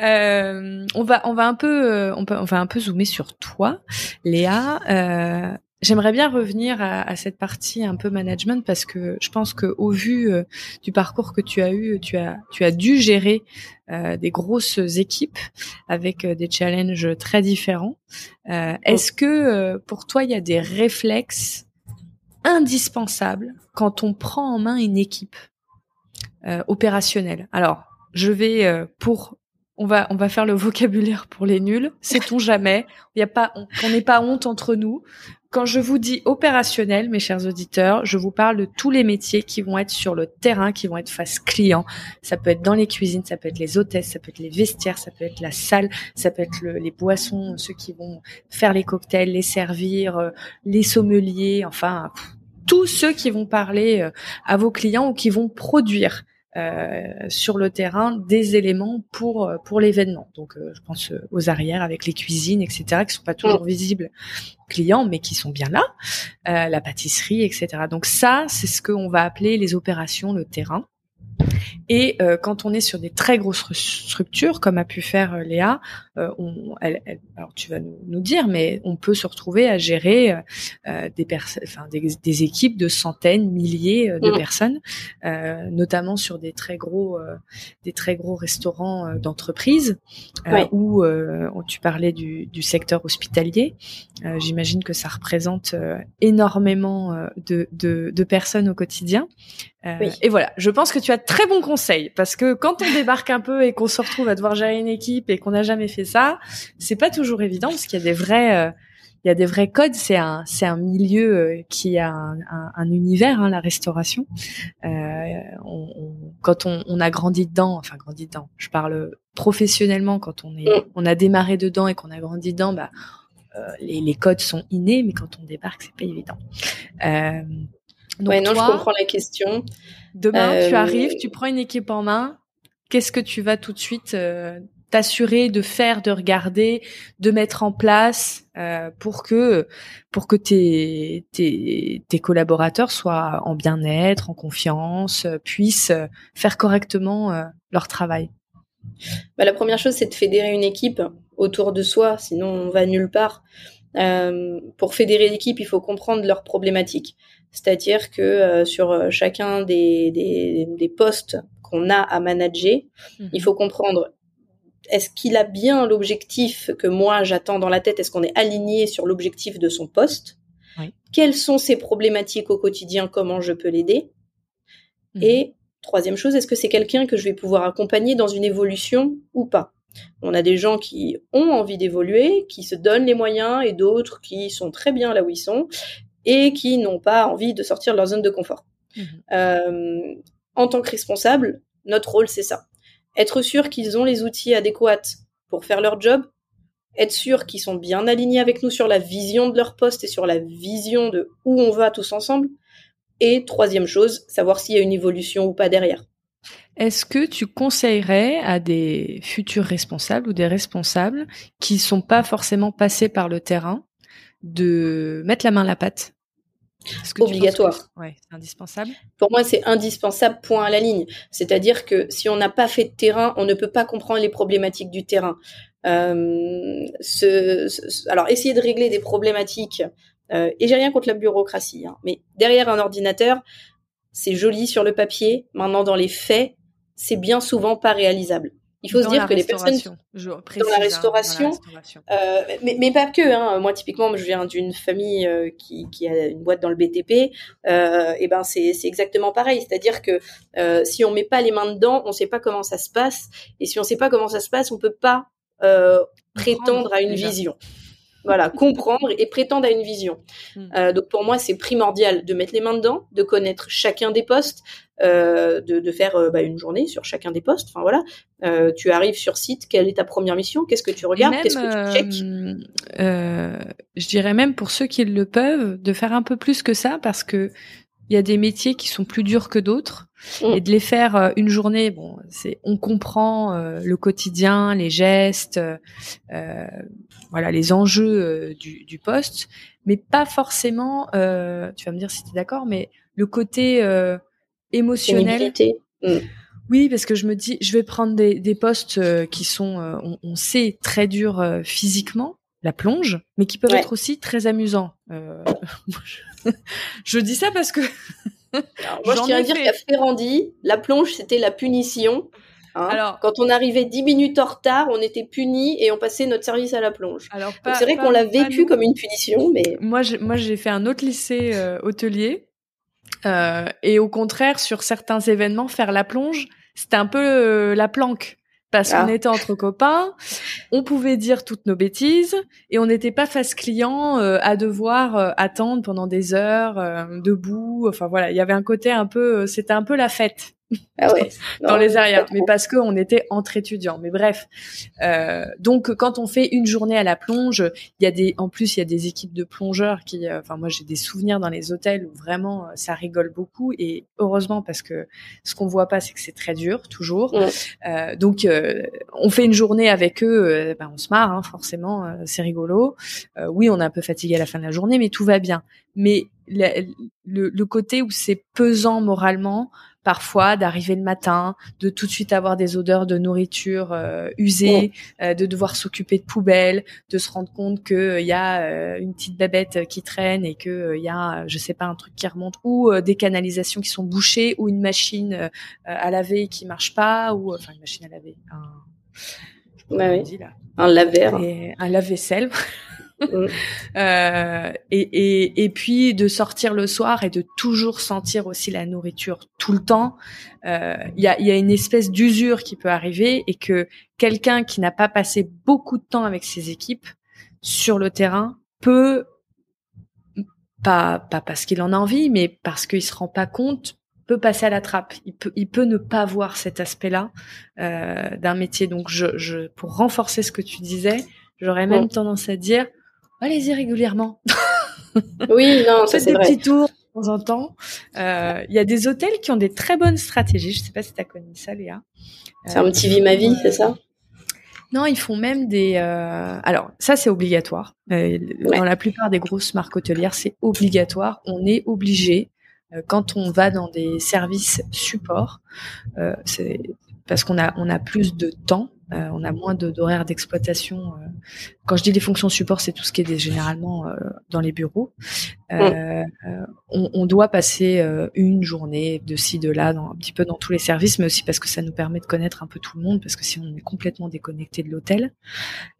Euh, on va on va un peu euh, on, va un peu zoomer sur toi, Léa. Euh, J'aimerais bien revenir à, à, cette partie un peu management parce que je pense que au vu euh, du parcours que tu as eu, tu as tu as dû gérer euh, des grosses équipes avec des challenges très différents. Est-ce que pour toi il y a des réflexes indispensables quand on prend en main une équipe opérationnelle? Alors je vais euh, pour on va on va faire le vocabulaire pour les nuls. Sait-on jamais? Il y a pas on n'est pas honte entre nous. Quand je vous dis opérationnel, mes chers auditeurs, je vous parle de tous les métiers qui vont être sur le terrain, qui vont être face client. Ça peut être dans les cuisines, ça peut être les hôtesses, ça peut être les vestiaires, ça peut être la salle, ça peut être les boissons, ceux qui vont faire les cocktails, les servir, euh, les sommeliers, enfin tous ceux qui vont parler euh, à vos clients ou qui vont produire sur le terrain des éléments pour euh, pour l'événement. Donc euh, je pense aux arrières avec les cuisines, etc., qui sont pas toujours mm. visibles clients, mais qui sont bien là, la pâtisserie, etc. Donc ça, c'est ce qu'on va appeler les opérations, le terrain. Et quand on est sur des très grosses structures, comme a pu faire Léa, on, alors tu vas nous, dire, mais on peut se retrouver à gérer des, enfin, des, équipes de centaines, milliers de mmh. personnes, notamment sur des très gros, des très gros restaurants d'entreprise, où tu parlais du, du secteur hospitalier. J'imagine que ça représente énormément de, de, de personnes au quotidien. Euh, et voilà, je pense que tu as très bons conseils parce que quand on débarque un peu et qu'on se retrouve à devoir gérer une équipe et qu'on n'a jamais fait ça, c'est pas toujours évident parce qu'il y a des vrais, euh, il y a des vrais codes. C'est un, c'est un milieu euh, qui a un, un, univers, hein, la restauration. On, quand on, on, a grandi dedans, enfin grandi dedans, je parle professionnellement quand on est, on a démarré dedans et qu'on a grandi dedans, bah les, les, codes sont innés, mais quand on débarque, c'est pas évident. Euh,
donc ouais, non, je comprends la question.
Demain, tu euh, arrives, tu prends une équipe en main. Qu'est-ce que tu vas tout de suite euh, t'assurer de faire, de regarder, de mettre en place euh, pour que pour que tes, tes, tes collaborateurs soient en bien-être, en confiance, puissent faire correctement leur travail?
Bah, la première chose, c'est de fédérer une équipe autour de soi, sinon on va nulle part. Euh, pour fédérer l'équipe, il faut comprendre leurs problématiques. C'est-à-dire que euh, sur euh, chacun des, des, des postes qu'on a à manager, mhm. il faut comprendre est-ce qu'il a bien l'objectif que moi j'attends dans la tête? Est-ce qu'on est aligné sur l'objectif de son poste? Quelles sont ses problématiques au quotidien? Comment je peux l'aider? Mhm. Et troisième chose, est-ce que c'est quelqu'un que je vais pouvoir accompagner dans une évolution ou pas? On a des gens qui ont envie d'évoluer, qui se donnent les moyens, et d'autres qui sont très bien là où ils sont, et qui n'ont pas envie de sortir de leur zone de confort. Mhm. Euh, en tant que responsable, notre rôle, c'est ça. Être sûr qu'ils ont les outils adéquats pour faire leur job, être sûr qu'ils sont bien alignés avec nous sur la vision de leur poste et sur la vision de où on va tous ensemble. Et troisième chose, savoir s'il y a une évolution ou pas derrière.
Est-ce que tu conseillerais à des futurs responsables ou des responsables qui sont pas forcément passés par le terrain de mettre la main à la pâte
Obligatoire.
Ouais, c'est indispensable?
Pour moi, c'est indispensable, point à la ligne. C'est-à-dire que si on n'a pas fait de terrain, on ne peut pas comprendre les problématiques du terrain. Euh, alors, essayer de régler des problématiques, euh, et j'ai rien contre la bureaucratie, hein, mais derrière un ordinateur, c'est joli sur le papier. Maintenant, dans les faits, c'est bien souvent pas réalisable. Il faut se dire que les personnes dans la restauration, euh, mais, mais, pas que. Hein. Moi, typiquement, je viens d'une famille euh, qui, qui, a une boîte dans le BTP. Euh, et ben, c'est exactement pareil. C'est-à-dire que euh, si on met pas les mains dedans, on sait pas comment ça se passe. Et si on sait pas comment ça se passe, on peut pas euh, prétendre à une vision voilà, comprendre et prétendre à une vision. Hmm. Euh, donc pour moi, c'est primordial de mettre les mains dedans, de connaître chacun des postes, euh, de, de, faire euh, bah, une journée sur chacun des postes. Enfin voilà, euh, tu arrives sur site, quelle est ta première mission? Qu'est-ce que tu regardes? Qu'est-ce que tu checkes?
Je dirais même pour ceux qui le peuvent, de faire un peu plus que ça, parce que il y a des métiers qui sont plus durs que d'autres. Mm. et de les faire euh, une journée bon c'est on comprend euh, le quotidien les gestes euh, voilà les enjeux du, du, poste. Mais pas forcément tu vas me dire si tu es d'accord mais le côté émotionnel. Mm. oui parce que je me dis je vais prendre des, des postes qui sont on, on, sait très durs physiquement la plonge mais qui peuvent être aussi très amusants [LAUGHS] je dis ça parce que.
moi, je tiens à dire qu'à Ferrandi, la plonge, c'était la punition. Hein. Alors, quand on arrivait 10 minutes en retard, on était puni et on passait notre service à la plonge. Alors, c'est vrai qu'on l'a vécu comme une punition, mais
moi, moi, j'ai fait un autre lycée euh, hôtelier euh, et au contraire, sur certains événements, faire la plonge, c'était un peu euh, la planque parce qu'on ah. était entre copains, on pouvait dire toutes nos bêtises et on n'était pas face client euh, à devoir euh, attendre pendant des heures euh, debout. Enfin voilà, il y avait un côté un peu, c'était un peu la fête. Ah ouais. [LAUGHS] dans les arrières, mais parce qu'on était entre étudiants. Mais bref, euh, donc quand on fait une journée à la plonge, il y a des, en plus il y a des équipes de plongeurs qui, euh, enfin moi j'ai des souvenirs dans les hôtels où vraiment euh, ça rigole beaucoup et heureusement parce que ce qu'on voit pas c'est que c'est très dur toujours. Euh, donc euh, on fait une journée avec eux, ben, on se marre hein, forcément, c'est rigolo. oui on est un peu fatigué à la fin de la journée, mais tout va bien. Mais le, le côté où c'est pesant moralement parfois d'arriver le matin, de tout de suite avoir des odeurs de nourriture euh, usée, euh, de devoir s'occuper de poubelles, de se rendre compte que il y a une petite babette qui traîne et que il y a, je sais pas, un truc qui remonte, ou des canalisations qui sont bouchées, ou une machine à laver qui marche pas, ou enfin une machine à laver, un,
ouais, oui. là. un laveur,
un lave-vaisselle. Mm. [LAUGHS] euh, et, et, et, puis de sortir le soir et de toujours sentir aussi la nourriture tout le temps. Euh, il y, a, y, a, une espèce d'usure qui peut arriver et que quelqu'un qui n'a pas passé beaucoup de temps avec ses équipes sur le terrain peut pas pas parce qu'il en a envie, mais parce qu'il se rend pas compte peut passer à la trappe. Il peut, il peut ne pas voir cet aspect-là euh, d'un métier. Donc, je, je, pour renforcer ce que tu disais, j'aurais même mm. tendance à dire allez-y régulièrement. [LAUGHS]
Oui, non, c'est
des petits tours de temps en temps. Euh, il y a des hôtels qui ont des très bonnes stratégies. Je sais pas si tu as connu ça, Léa.
C'est un petit vie ma vie, c'est ça?
Non, ils font même des. Euh... Alors ça, c'est obligatoire. Euh, dans la plupart des grosses marques hôtelières, c'est obligatoire. On est obligé euh, quand on va dans des services support, euh, c'est parce qu'on a on a plus de temps euh, on a moins d'horaires d'exploitation. Euh. Quand je dis les fonctions support, c'est tout ce qui est généralement euh, dans les bureaux. Mm. On, on, doit passer une journée de ci, de là, dans, un petit peu dans tous les services, mais aussi parce que ça nous permet de connaître un peu tout le monde, parce que si on est complètement déconnecté de l'hôtel.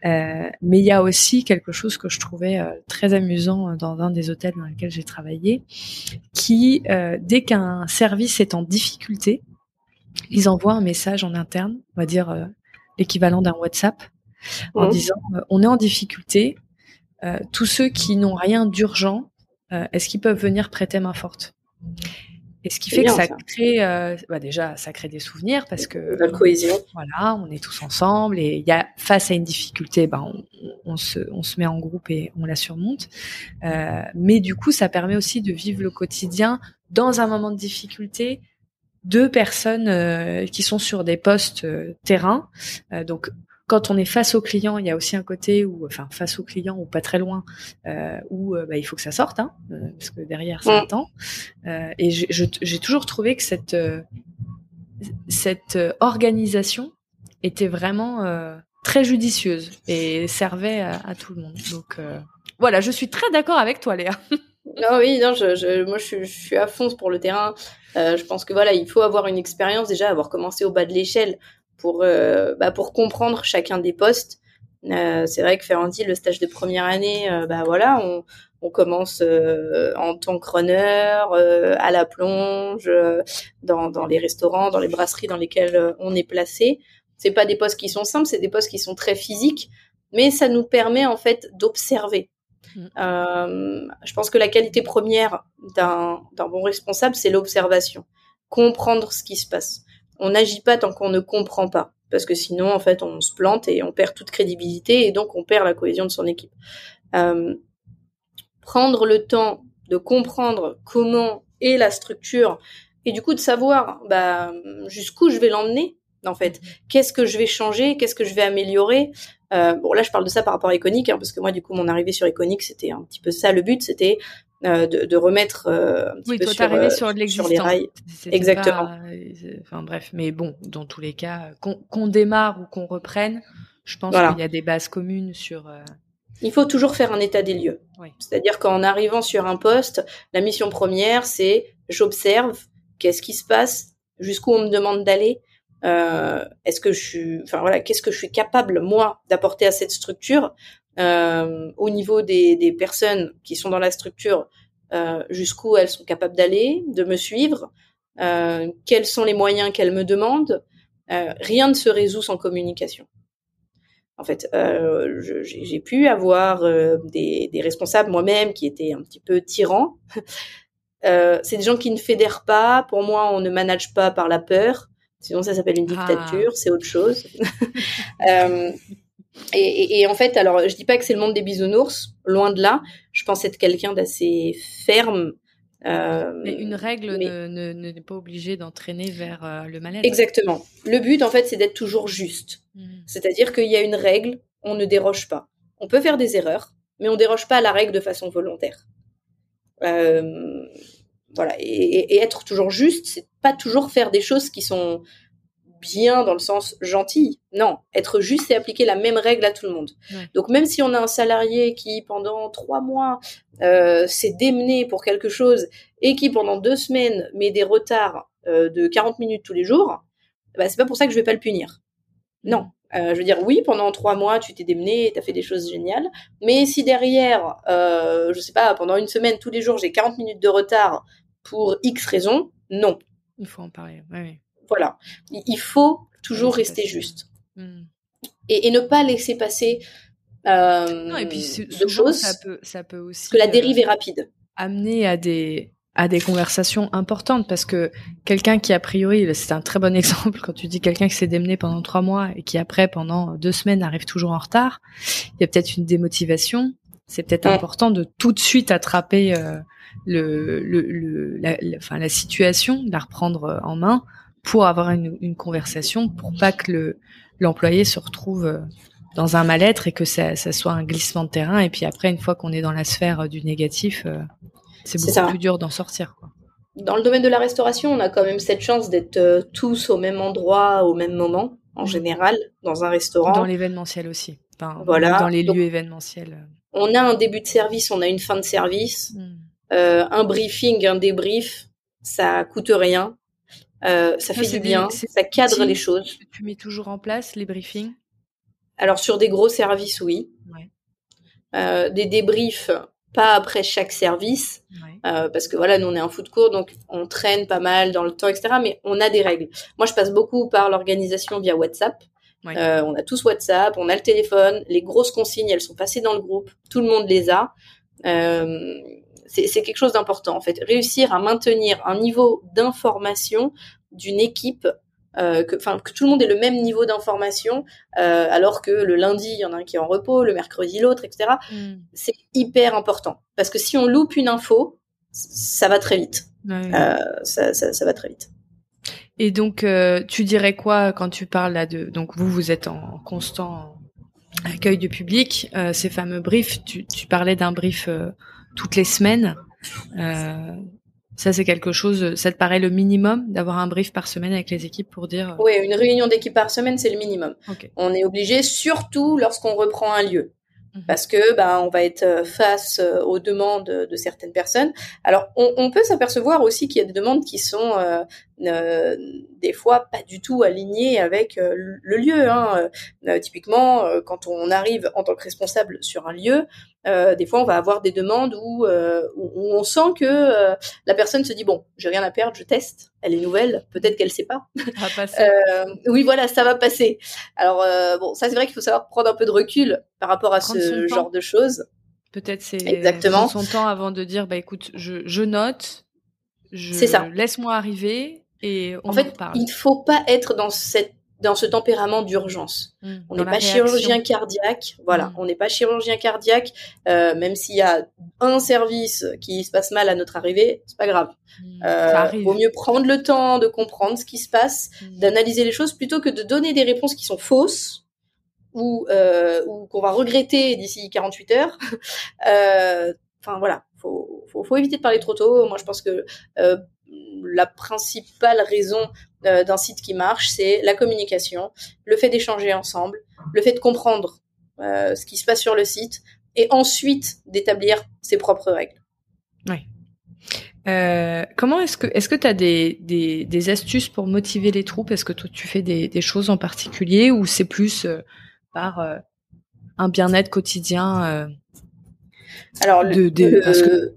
mais il y a aussi quelque chose que je trouvais très amusant dans un des hôtels dans lesquels j'ai travaillé, qui, dès qu'un service est en difficulté, ils envoient un message en interne, on va dire l'équivalent d'un WhatsApp, en mmh. disant euh, on est en difficulté. Euh, tous ceux qui n'ont rien d'urgent, euh, est-ce qu'ils peuvent venir prêter main forte? Et ce qui fait que ça, crée, bah déjà, ça crée des souvenirs parce que
la cohésion.
Voilà, on est tous ensemble et il y a face à une difficulté, ben on, on, se, on se met en groupe et on la surmonte. mais du coup, ça permet aussi de vivre le quotidien dans un moment de difficulté deux personnes euh, qui sont sur des postes euh, terrain. Euh, donc quand on est face au client, il y a aussi un côté où, enfin, face au client ou pas très loin, où bah, il faut que ça sorte, hein, parce que derrière ça attend. et j'ai toujours trouvé que cette cette organisation était vraiment très judicieuse et servait à, à tout le monde. Donc voilà, je suis très d'accord avec toi, Léa. [LAUGHS]
Non, oui, non, je, je, moi je suis, je suis à fond pour le terrain. Euh, je pense que voilà, il faut avoir une expérience déjà, avoir commencé au bas de l'échelle pour, euh, bah, pour comprendre chacun des postes. Euh, c'est vrai que Ferrandi, le stage de première année, euh, bah voilà, on, on commence euh, en tant que runner, à la plonge, dans, dans les restaurants, dans les brasseries dans lesquelles on est placé. C'est pas des postes qui sont simples, c'est des postes qui sont très physiques, mais ça nous permet en fait d'observer. Mm. Euh, je pense que la qualité première d'un bon responsable, c'est l'observation, comprendre ce qui se passe. On n'agit pas tant qu'on ne comprend pas, parce que sinon, en fait, on se plante et on perd toute crédibilité et donc on perd la cohésion de son équipe. Euh, prendre le temps de comprendre comment est la structure et du coup de savoir bah, jusqu'où je vais l'emmener en fait. Qu'est-ce que je vais changer? Qu'est-ce que je vais améliorer? Euh, Bon, là, je parle de ça par rapport à Iconic, hein, parce que moi, du coup, mon arrivée sur Iconic, c'était un petit peu ça le but, c'était euh, de, de, remettre euh, un petit
oui,
peu
toi, sur, euh, sur, sur, les rails.
Exactement.
Pas, enfin bref, mais bon, dans tous les cas, qu'on démarre ou qu'on reprenne, je pense qu'il y a des bases communes sur. Euh,
il faut toujours faire un état des lieux. Oui. C'est-à-dire qu'en arrivant sur un poste, la mission première, c'est j'observe qu'est-ce qui se passe, jusqu'où on me demande d'aller, euh, est-ce que je suis, enfin voilà, qu'est-ce que je suis capable moi d'apporter à cette structure euh, au niveau des, des, personnes qui sont dans la structure, euh, jusqu'où elles sont capables d'aller, de me suivre, euh, quels sont les moyens qu'elles me demandent. Euh, rien ne se résout sans communication. En fait, euh, j'ai pu avoir des, des, responsables moi-même qui étaient un petit peu tyrans. [LAUGHS] c'est des gens qui ne fédèrent pas. Pour moi, on ne manage pas par la peur. Sinon, ça s'appelle une ah. dictature, c'est autre chose. [LAUGHS] euh, et, et, et, en fait, alors, je dis pas que c'est le monde des bisounours, loin de là. Je pense être quelqu'un d'assez ferme.
Euh, mais une règle n'est ne, ne, pas obligée d'entraîner vers euh, le mal-être.
Exactement. Le but, en fait, c'est d'être toujours juste. Mmh. C'est-à-dire qu'il y a une règle, on ne déroge pas. On peut faire des erreurs, mais on déroge pas à la règle de façon volontaire. Euh, voilà, et, être toujours juste, c'est pas toujours faire des choses qui sont bien dans le sens gentil. Non, être juste, c'est appliquer la même règle à tout le monde. Donc même si on a un salarié qui pendant trois mois euh, s'est démené pour quelque chose et qui pendant deux semaines met des retards euh, de 40 minutes tous les jours, bah, c'est pas pour ça que je vais pas le punir. Non. Euh, je veux dire, oui, pendant trois mois, tu t'es démené, tu as fait des choses géniales. Mais si derrière, euh, je sais pas, pendant une semaine, tous les jours, j'ai 40 minutes de retard pour X raisons, non.
Il faut en parler.
Voilà. Il faut toujours rester juste. Hmm. Et, ne pas laisser passer euh,
et puis, de choses. Ça peut, ça peut aussi.
Parce que la dérive est rapide.
Amener à des, à des conversations importantes parce que quelqu'un qui a priori, c'est un très bon [LAUGHS] exemple quand tu dis quelqu'un qui s'est démené pendant trois mois et qui après pendant deux semaines arrive toujours en retard, il y a peut-être une démotivation. C'est peut-être important de tout de suite attraper euh, le, le, la, enfin, la situation, la reprendre euh, en main pour avoir une, une conversation, pour pas que le l'employé se retrouve euh, dans un mal-être et que ça, ça, soit un glissement de terrain. Et puis après, une fois qu'on est dans la sphère du négatif, c'est beaucoup plus dur d'en sortir. Quoi.
Dans le domaine de la restauration, on a quand même cette chance d'être euh, tous au même endroit, au même moment, en mm. général, dans un restaurant.
Dans l'événementiel aussi. voilà. Dans les lieux événementiels.
On a un début de service, on a une fin de service, mm. euh, un briefing, un débrief, ça coûte rien. Euh, ça, fait du bien, ça cadre les choses.
Tu mets toujours en place les briefings?
Alors sur des gros services, oui. des débriefs, pas après chaque service, euh, parce que voilà, nous on est un foot court, donc on traîne pas mal dans le temps, etc. Mais on a des règles. Moi, je passe beaucoup par l'organisation via WhatsApp. Euh, on a tous WhatsApp, on a le téléphone, les grosses consignes, elles sont passées dans le groupe, tout le monde les a. Euh, c'est quelque chose d'important en fait. Réussir à maintenir un niveau d'information d'une équipe euh, que, tout le monde ait le même niveau d'information, euh, alors que le lundi, il y en a un qui est en repos, le mercredi, l'autre, etc. Hmm. C'est hyper important. Parce que si on loupe une info, ça va très vite. Euh, ça, ça, ça, va très vite.
Et donc, tu dirais quoi quand tu parles là de... Donc, vous, vous êtes en constant accueil du public, ces fameux briefs, tu, tu parlais d'un brief toutes les semaines. Euh, ça, c'est quelque chose, ça te paraît le minimum d'avoir un brief par semaine avec les équipes pour dire
Oui, une réunion d'équipe par semaine, c'est le minimum. On est obligé, surtout lorsqu'on reprend un lieu. Mhm. Parce que ben on va être euh, face euh, aux demandes de certaines personnes. Alors on, on peut s'apercevoir aussi qu'il y a des demandes qui sont euh, euh, des fois pas du tout alignées avec le lieu. Hein. typiquement, quand on arrive en tant que responsable sur un lieu, euh, des fois, on va avoir des demandes où, euh, où on sent que euh, la personne se dit bon, j'ai rien à perdre, je teste, elle est nouvelle, peut-être qu'elle sait pas. [LAUGHS] oui, voilà, ça va passer. Alors bon, ça c'est vrai qu'il faut savoir prendre un peu de recul par rapport à ce genre de choses.
Peut-être c'est exactement son temps avant de dire bah écoute, je, je note, je ça. laisse-moi arriver et on
en fait, il faut pas être dans cette dans ce tempérament d'urgence. Mmh. on n'est pas chirurgien cardiaque, voilà, mmh. on n'est pas chirurgien cardiaque, euh, même s'il y a un service qui se passe mal à notre arrivée, c'est pas grave. Mmh. Euh, vaut mieux prendre le temps de comprendre ce qui se passe, d'analyser les choses plutôt que de donner des réponses qui sont fausses ou, euh, ou qu'on va regretter d'ici 48 heures. [LAUGHS] Euh, enfin voilà, faut, faut, faut éviter de parler trop tôt. Moi, je pense que euh, la principale raison euh, d'un site qui marche, c'est la communication, le fait d'échanger ensemble, le fait de comprendre euh, ce qui se passe sur le site, et ensuite d'établir ses propres règles.
Oui. Euh, comment est-ce que est-ce que tu as des, des, des, astuces pour motiver les troupes? Est-ce que toi tu fais des, des choses en particulier ou c'est plus par un bien-être quotidien
Alors le,
de, parce que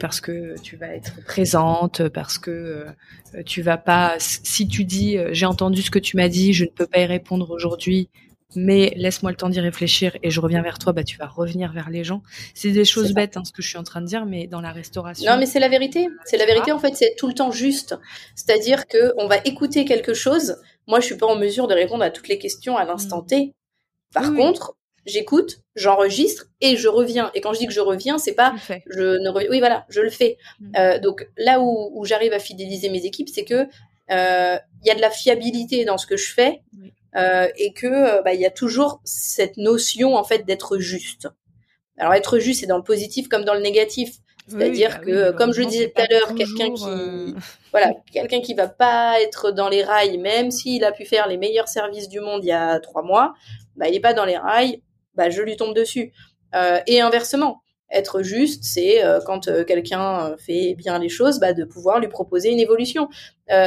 parce que tu vas être présente, parce que euh, tu vas pas. Si tu dis euh, j'ai entendu ce que tu m'as dit, je ne peux pas y répondre aujourd'hui, mais laisse-moi le temps d'y réfléchir et je reviens vers toi, bah tu vas revenir vers les gens. C'est des choses bêtes, hein, ce que je suis en train de dire, mais dans la restauration.
Non, mais c'est la vérité. C'est la vérité. En fait, c'est tout le temps juste. C'est-à-dire que on va écouter quelque chose. Moi, je suis pas en mesure de répondre à toutes les questions à l'instant mm. T. Par contre, j'écoute, j'enregistre et je reviens. Et quand je dis que je reviens, c'est pas je ne oui voilà, je le fais. Mm. Euh, donc là où, j'arrive à fidéliser mes équipes, c'est que euh, il y a de la fiabilité dans ce que je fais euh, et que bah, il y a toujours cette notion en fait d'être juste. Alors être juste, c'est dans le positif comme dans le négatif. C'est-à-dire bah que, comme je le disais tout à l'heure, quelqu'un qui, [LAUGHS] voilà, [LAUGHS] quelqu'un qui va pas être dans les rails, même s'il a pu faire les meilleurs services du monde il y a trois mois, bah, il est pas dans les rails, bah, je lui tombe dessus. Euh, et inversement, être juste, c'est euh, quand quelqu'un fait bien les choses, bah, de pouvoir lui proposer une évolution.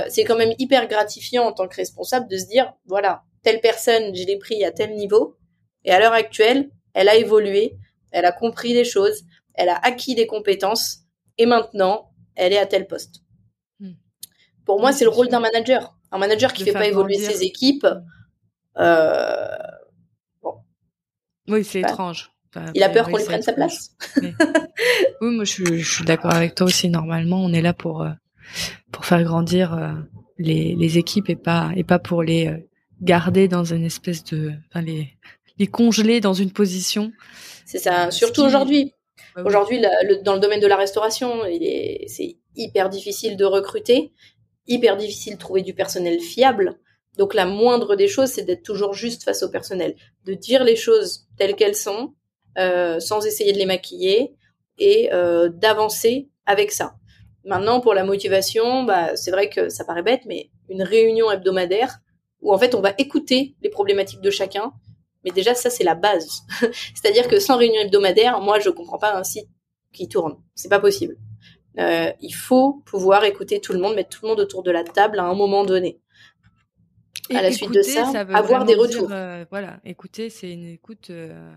c'est quand même hyper gratifiant en tant que responsable de se dire, voilà, telle personne, je l'ai pris à tel niveau, et à l'heure actuelle, elle a évolué, elle a compris les choses, elle a acquis des compétences et maintenant, elle est à tel poste. Hmm. Pour moi, c'est le rôle d'un manager. Un manager qui ne fait pas évoluer ses équipes. Hmm. Euh.
Oui, c'est étrange.
il a peur qu'on lui prenne sa place.
oui, moi je suis, d'accord avec toi aussi. Normalement, on est là pour euh, pour faire grandir euh, les, les équipes et pas et pas pour les garder dans une espèce de, enfin les les congeler dans une position.
C'est ça. Surtout aujourd'hui. Aujourd'hui, dans le domaine de la restauration, c'est hyper difficile de recruter, hyper difficile de trouver du personnel fiable. Donc la moindre des choses, c'est d'être toujours juste face au personnel, de dire les choses telles qu'elles sont, euh, sans essayer de les maquiller, et euh, d'avancer avec ça. Maintenant, pour la motivation, bah, c'est vrai que ça paraît bête, mais une réunion hebdomadaire où en fait on va écouter les problématiques de chacun, mais déjà, ça, c'est la base. [LAUGHS] C'est-à-dire que sans réunion hebdomadaire, moi, je comprends pas un site qui tourne. C'est pas possible. Euh, il faut pouvoir écouter tout le monde, mettre tout le monde autour de la table à un moment donné.
Et à la suite de ça, avoir des retours. Euh, voilà, écouter, c'est une écoute. Euh,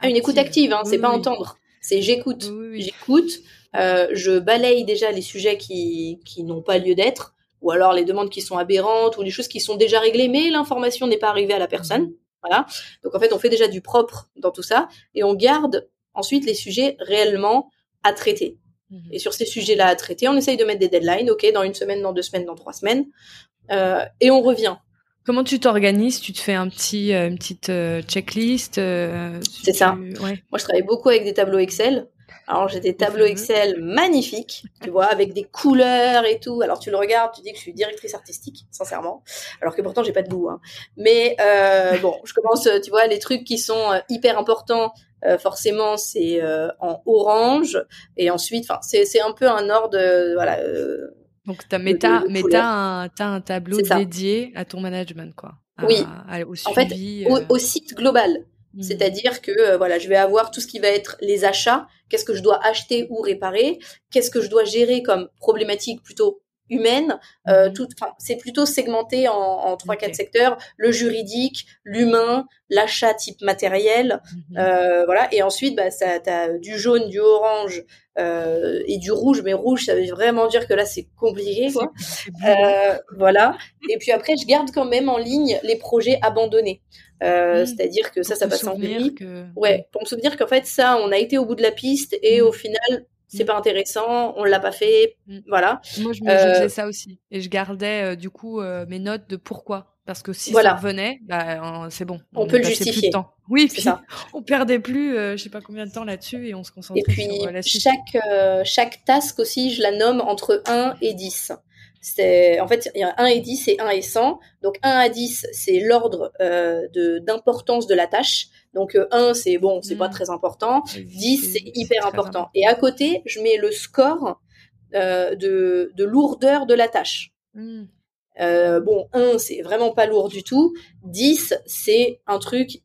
ah, une écoute active, hein, c'est pas entendre. C'est j'écoute. J'écoute. Euh, je balaye déjà les sujets qui, qui n'ont pas lieu d'être, ou alors les demandes qui sont aberrantes, ou les choses qui sont déjà réglées, mais l'information n'est pas arrivée à la personne. Mhm. Voilà. Donc en fait, on fait déjà du propre dans tout ça et on garde ensuite les sujets réellement à traiter. Mhm. Et sur ces sujets-là à traiter, on essaye de mettre des deadlines, ok, dans une semaine, dans deux semaines, dans trois semaines, euh, et on revient.
Comment tu t'organises? Tu te fais un petit, euh, une petite euh, checklist
C'est ça. Moi, je travaille beaucoup avec des tableaux Excel. Alors j'ai des tableaux Excel magnifiques, tu vois, avec des couleurs et tout. Alors tu le regardes, tu dis que je suis directrice artistique, sincèrement. Alors que pourtant j'ai pas de goût. Hein. Mais euh, bon, je commence, tu vois, les trucs qui sont euh, hyper importants. Euh, forcément, c'est en orange et ensuite, enfin, c'est un peu un ordre, voilà.
Donc t'as mais t'as mais t'as un, un tableau dédié à ton management, quoi.
oui. au en fait, au site global. Mmh. C'est-à-dire que euh, voilà, je vais avoir tout ce qui va être les achats, qu'est-ce que je dois acheter ou réparer, qu'est-ce que je dois gérer comme problématique plutôt humaine. Euh, mmh. c'est plutôt segmenté en, trois quatre secteurs le juridique, l'humain, l'achat type matériel, mmh. euh, voilà. Et ensuite, bah, ça, t'as du jaune, du orange euh, et du rouge. Mais rouge, ça veut vraiment dire que là, c'est compliqué, quoi. Euh, voilà. Et puis après, je garde quand même en ligne les projets abandonnés. Euh, mmh. C'est-à-dire que ça, ça passe en gris. Ouais, pour me souvenir qu'en fait, ça, on a été au bout de la piste et mmh. au final, c'est mmh. pas intéressant, on l'a pas fait, voilà.
Moi, je, me, euh, faisais ça aussi et je gardais euh, du coup mes notes de pourquoi. Parce que si ça revenait, bah, c'est bon.
On, peut le justifier.
temps. Oui, puis ça. [LAUGHS] on perdait plus, je sais pas combien de temps là-dessus et on se concentrait et puis, sur la
suite. Chaque, chaque task aussi, je la nomme entre 1 et 10 en fait il y a 1 et 10 et 1 et 100. Donc 1 à 10 c'est l'ordre euh, d'importance de la tâche. Donc 1 euh, c'est bon, c'est pas hmm. très important, 10 c'est hyper important. Et à côté, je mets le score euh, de, de lourdeur de la tâche. Hmm. Euh, bon, 1, c'est vraiment pas lourd du tout. 10, c'est un truc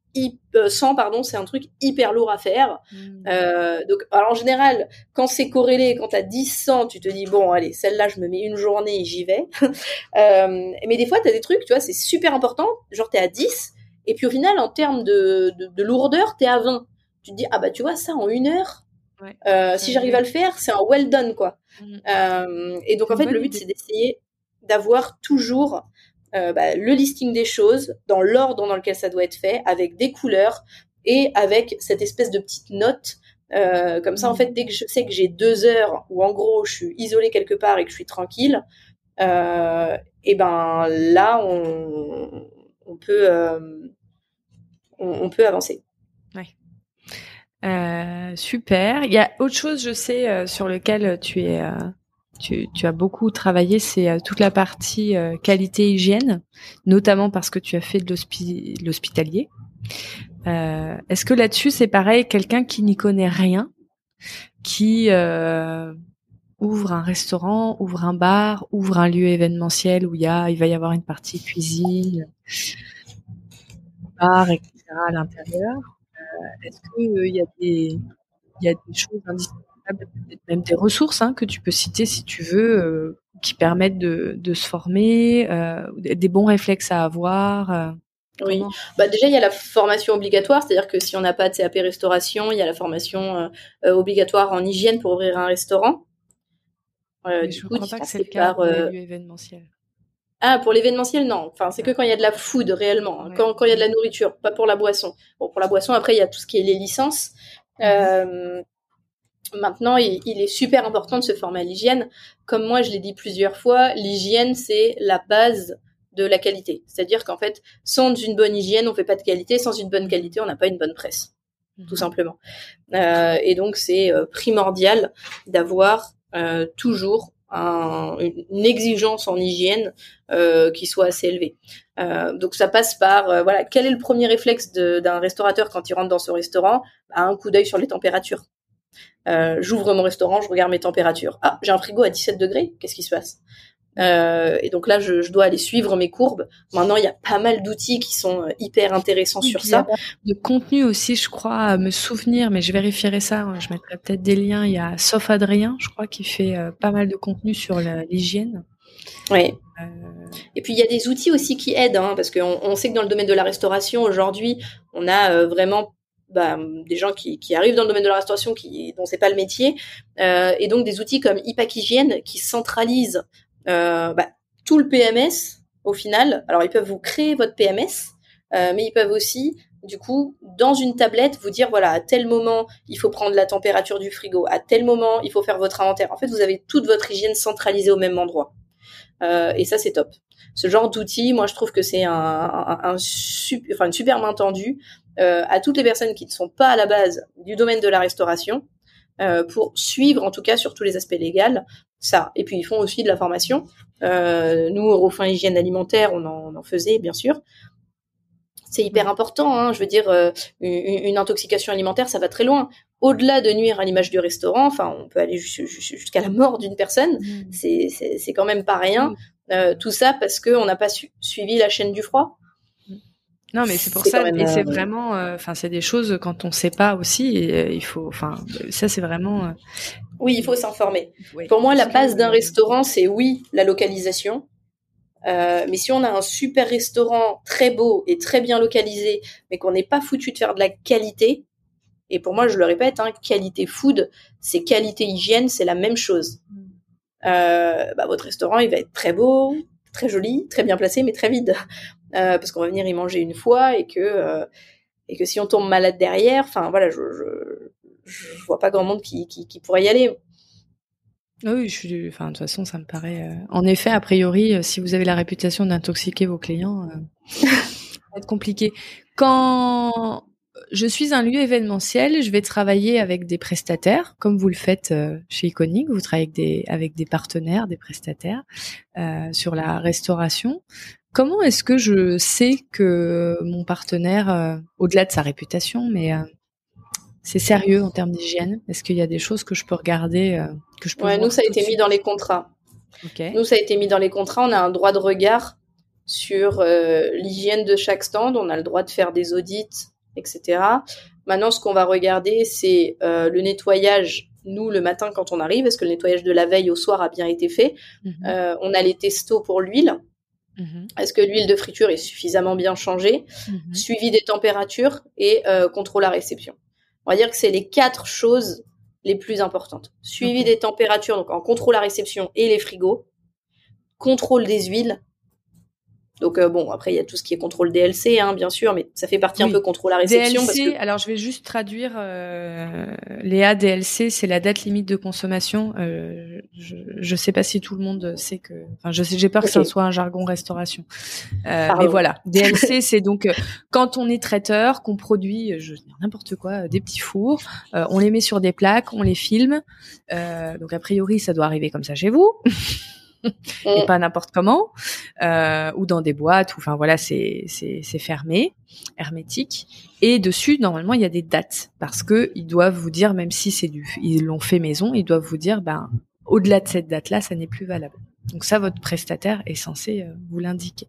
100 pardon, c'est un truc hyper lourd à faire. Euh, donc, alors en général, quand c'est corrélé, quand t'as 10 100, tu te dis bon, allez, celle-là, je me mets une journée et j'y vais. [LAUGHS] euh, mais des fois, t'as des trucs, tu vois, c'est super important. Genre, t'es à 10, et puis au final, en termes de, de, de lourdeur, t'es à 20. Tu te dis ah bah tu vois ça en une heure. Euh, si j'arrive à le faire, c'est un well done quoi. Hmm. Euh, et donc en fait, le but c'est d'essayer d'avoir toujours euh, bah, le listing des choses dans l'ordre dans lequel ça doit être fait, avec des couleurs et avec cette espèce de petite note. Euh, comme ça, en fait, dès que je sais que j'ai deux heures où en gros je suis isolée quelque part et que je suis tranquille, euh, et ben là on, on peut on, peut avancer.
Ouais. super. Il y a autre chose, je sais, sur lequel tu es tu, as beaucoup travaillé, c'est euh, toute la partie euh, qualité hygiène, notamment parce que tu as fait de l'hospitalier. Euh, est-ce que là-dessus c'est pareil, quelqu'un qui n'y connaît rien qui ouvre un restaurant, ouvre un bar, ouvre un lieu événementiel où il y a, il va y avoir une partie cuisine, bar, etc. à l'intérieur. Est-ce qu'il y a des il y a des choses indispensables, même des ressources hein, que tu peux citer si tu veux, qui permettent de, de se former, des bons réflexes à avoir.
Oui, bah déjà il y a la formation obligatoire, c'est-à-dire que si on n'a pas de CAP restauration, il y a la formation euh, euh, obligatoire en hygiène pour ouvrir un restaurant.
Euh, du je coup, crois pas que c'est le cas pour l'événementiel.
Ah, pour l'événementiel, non. Enfin, c'est que quand il y a de la food réellement, hein. quand, quand il y a de la nourriture, pas pour la boisson. Bon, pour la boisson, après il y a tout ce qui est les licences. Mhm. Maintenant, il, il, est super important de se former à l'hygiène. Comme moi, je l'ai dit plusieurs fois, l'hygiène, c'est la base de la qualité. C'est-à-dire qu'en fait, sans une bonne hygiène, on fait pas de qualité. Sans une bonne qualité, on n'a pas une bonne presse, tout simplement. Euh, et donc, c'est euh, primordial d'avoir euh, toujours un, une exigence en hygiène euh, qui soit assez élevée. Euh, donc, ça passe par voilà, quel est le premier réflexe d'un restaurateur quand il rentre dans ce restaurant? Bah, Un coup d'œil sur les températures. J'ouvre mon restaurant, je regarde mes températures. Ah, j'ai un frigo à 17 degrés? Qu'est-ce qui se passe? Euh, et donc là, je, je, dois aller suivre mes courbes. Maintenant, il y a pas mal d'outils qui sont euh, hyper intéressants sur ça.
De contenu aussi, je crois, à me souvenir, mais je vérifierai ça. Hein. Je mettrai peut-être des liens. Il y a Sauf Adrien, je crois, qui fait euh, pas mal de contenu sur l'hygiène.
Oui. Euh... Et puis il y a des outils aussi qui aident, hein, parce qu'on on sait que dans le domaine de la restauration aujourd'hui, on a vraiment bah, des gens qui, qui, arrivent dans le domaine de la restauration qui dont c'est pas le métier, euh, et donc des outils comme IPAC Hygiène qui centralisent euh, bah, tout le PMS au final. Alors ils peuvent vous créer votre PMS, euh, mais ils peuvent aussi du coup, dans une tablette, vous dire voilà, à tel moment, il faut prendre la température du frigo, à tel moment, il faut faire votre inventaire. En fait, vous avez toute votre hygiène centralisée au même endroit. Euh, et ça, c'est top. Ce genre d'outil, moi, je trouve que c'est un, un, un super, enfin, une super main tendue euh, à toutes les personnes qui ne sont pas à la base du domaine de la restauration euh, pour suivre, en tout cas, sur tous les aspects légaux, ça. Et puis ils font aussi de la formation. Euh, nous, au fin hygiène alimentaire, on en, on en faisait bien sûr. C'est hyper important. Hein, je veux dire, euh, une, intoxication alimentaire, ça va très loin. Au-delà de nuire à l'image du restaurant, enfin, on peut aller jusqu'à la mort d'une personne. Mmh. C'est quand même pas rien. Euh, tout ça parce qu'on n'a pas suivi la chaîne du froid.
Non, mais c'est pour ça, et c'est vraiment, euh, enfin, c'est des choses quand on sait pas aussi, et, euh, il faut, enfin, ça c'est vraiment.
Oui, il faut s'informer. Pour moi, la base d'un restaurant, c'est oui, la localisation. mais si on a un super restaurant très beau et très bien localisé, mais qu'on n'est pas foutu de faire de la qualité, et pour moi, je le répète, hein, qualité food, c'est qualité hygiène, c'est la même chose. Mm. bah, votre restaurant, il va être très beau, très joli, très bien placé, mais très vide. Euh, parce qu'on va venir y manger une fois et que euh, et que si on tombe malade derrière, enfin voilà, je, je, vois pas grand monde qui, pourrait y aller.
Ah oui, je. Enfin, de toute façon, ça me paraît. Euh, en effet, a priori, si vous avez la réputation d'intoxiquer vos clients, ça va être compliqué. Quand je suis un lieu événementiel, je vais travailler avec des prestataires, comme vous le faites chez Iconic. Vous travaillez avec des, partenaires, des prestataires euh, sur la restauration. Comment est-ce que je sais que mon partenaire, euh, au-delà de sa réputation, mais euh, c'est sérieux en termes d'hygiène? Est-ce qu'il y a des choses que je peux regarder euh, que je peux
ouais, Nous, ça a été mis dans les contrats. Nous, ça a été mis dans les contrats. On a un droit de regard sur l'hygiène de chaque stand. On a le droit de faire des audits, etc. Maintenant, ce qu'on va regarder, c'est le nettoyage. Nous, le matin, quand on arrive, est-ce que le nettoyage de la veille au soir a bien été fait? Mmh On a les testos pour l'huile. Mhm. Est-ce que l'huile de friture est suffisamment bien changée? Mhm. Suivi des températures et euh, contrôle à réception. On va dire que c'est les quatre choses les plus importantes. Suivi des températures, donc en contrôle à réception et les frigos. Contrôle des huiles donc euh, bon, après il y a tout ce qui est contrôle DLC, hein, bien sûr, mais ça fait partie un peu contrôle à réception.
DLC, alors je vais juste traduire. Euh, Léa, DLC, c'est la date limite de consommation. Euh, je ne sais pas si tout le monde sait que. Enfin, je sais, j'ai peur que ça soit un jargon restauration. Euh, mais voilà, [LAUGHS] DLC, c'est donc euh, quand on est traiteur, qu'on produit, je n'importe quoi, des petits fours, on les met sur des plaques, on les filme. donc a priori, ça doit arriver comme ça chez vous. [LAUGHS] et pas n'importe comment, euh, ou dans des boîtes, ou enfin voilà, c'est c'est fermé, hermétique. Et dessus, normalement, il y a des dates parce que ils doivent vous dire, même si c'est du, ils l'ont fait maison, ils doivent vous dire, ben au-delà de cette date-là, ça n'est plus valable. Donc ça, votre prestataire est censé euh, vous l'indiquer.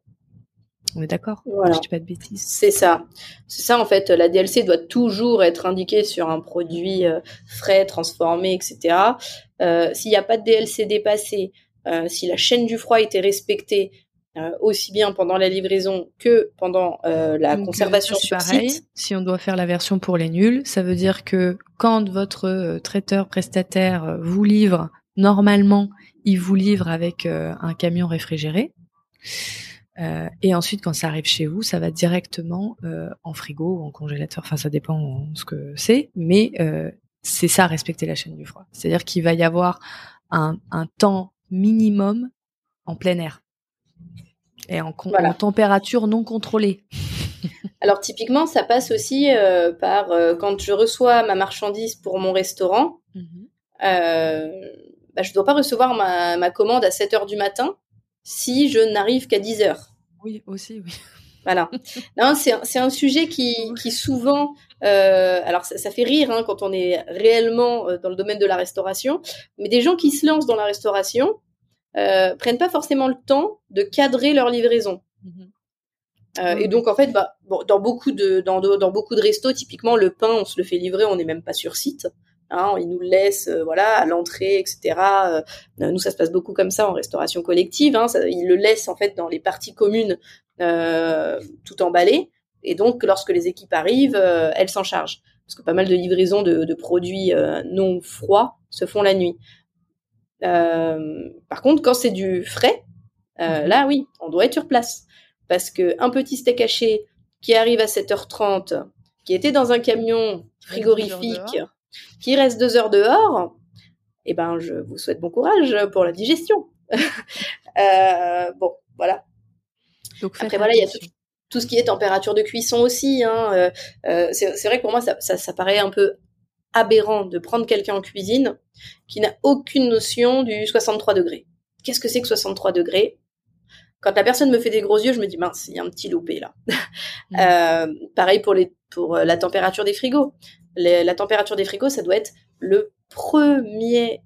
On est d'accord?
Voilà.
Je dis pas de bêtises.
C'est ça. C'est ça en fait. La DLC doit toujours être indiquée sur un produit euh, frais, transformé, etc. Euh, S'il n'y a pas de DLC dépassé, si la chaîne du froid était respectée, euh, aussi bien pendant la livraison que pendant euh, la conservation sur pareil, site.
Si on doit faire la version pour les nuls, ça veut dire que quand votre traiteur prestataire vous livre, normalement, il vous livre avec un camion réfrigéré. Euh, et ensuite, quand ça arrive chez vous, ça va directement euh, en frigo ou en congélateur. Enfin, ça dépend de ce que c'est, mais euh, c'est ça respecter la chaîne du froid. C'est-à-dire qu'il va y avoir un, un, temps minimum en plein air et en, en température non contrôlée. [LAUGHS]
Alors typiquement, ça passe aussi euh, par euh, quand je reçois ma marchandise pour mon restaurant, mmh bah, je dois pas recevoir ma, ma commande à 7 heures du matin si je n'arrive qu'à 10 heures.
Oui, aussi, oui.
Voilà. Non, c'est un sujet qui, qui souvent, euh, alors ça, fait rire hein, quand on est réellement euh, dans le domaine de la restauration, mais des gens qui se lancent dans la restauration euh, prennent pas forcément le temps de cadrer leur livraison. Mhm. Euh, et donc en fait, bah, bon, dans beaucoup de dans, dans beaucoup de restos, typiquement le pain, on se le fait livrer, on n'est même pas sur site. Hein, ils nous le laissent euh, voilà à l'entrée, etc. Euh, nous, ça se passe beaucoup comme ça en restauration collective. Hein, ça, ils le laissent en fait dans les parties communes tout emballé. Et donc, lorsque les équipes arrivent, elles s'en chargent. Parce que pas mal de livraisons de, de produits non froids se font la nuit. par contre, quand c'est du frais, mhm. là, oui, on doit être sur place. Parce que un petit steak haché qui arrive à 7h30, qui était dans un camion frigorifique, qui reste deux heures dehors, eh ben, je vous souhaite bon courage pour la digestion. [LAUGHS] euh, bon, voilà. Donc, Après, voilà, il y a tout, ce qui est température de cuisson aussi. Hein. Euh, euh c'est vrai que pour moi, ça, ça, ça, paraît un peu aberrant de prendre quelqu'un en cuisine qui n'a aucune notion du 63 degrés. Qu'est-ce que c'est que 63 degrés? Quand la personne me fait des gros yeux, je me dis mince, il y a un petit loupé là. [LAUGHS] Mmh. euh, pareil pour les pour la température des frigos la température des frigos, ça doit être le premier,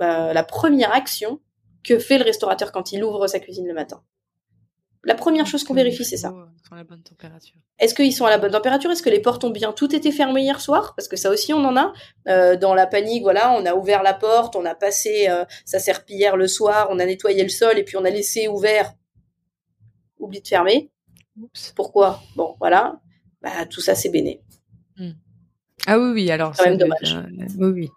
euh, la première action que fait le restaurateur quand il ouvre sa cuisine le matin. La première chose qu'on vérifie, c'est ça. Est-ce qu'ils sont à la bonne température? Est-ce que les portes ont bien tout été fermées hier soir? Parce que ça aussi, on en a. Euh, dans la panique, voilà, on a ouvert la porte, on a passé euh, sa serpillière le soir, on a nettoyé le sol et puis on a laissé ouvert. Oublie de fermer. Pourquoi? Bon, voilà. Bah, tout ça, c'est béné. Hmm.
Ah oui, oui, alors c'est dommage. oui, oui.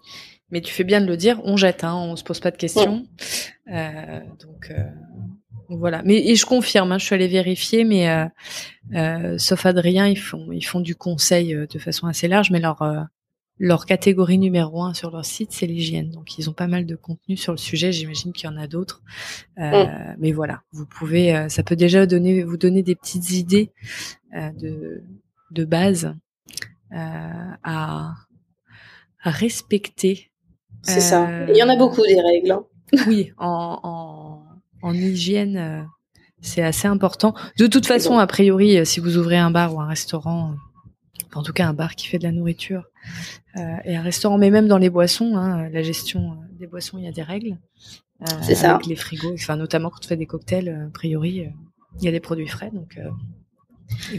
Mais tu fais bien de le dire, on jette, hein, on se pose pas de questions. Euh, donc euh, voilà. Mais et je confirme, hein, je suis allée vérifier, mais euh, euh, sauf Adrien, ils font ils font du conseil euh, de façon assez large, mais leur euh, leur catégorie numéro un sur leur site, c'est l'hygiène. Donc ils ont pas mal de contenu sur le sujet. J'imagine qu'il y en a d'autres, mm. mais voilà, vous pouvez, ça peut déjà donner vous donner des petites idées de de base euh, à, à, respecter.
C'est ça. Il y en a beaucoup des règles. Hein.
oui, en, en, en hygiène, euh, c'est assez important. De toute façon, a priori, euh, si vous ouvrez un bar ou un restaurant, en tout cas un bar qui fait de la nourriture euh, et un restaurant, mais même dans les boissons, hein, la gestion des boissons, il y a des règles. Euh, c'est ça. Avec les frigos, enfin notamment quand on fait des cocktails, a priori, il y a des produits frais, donc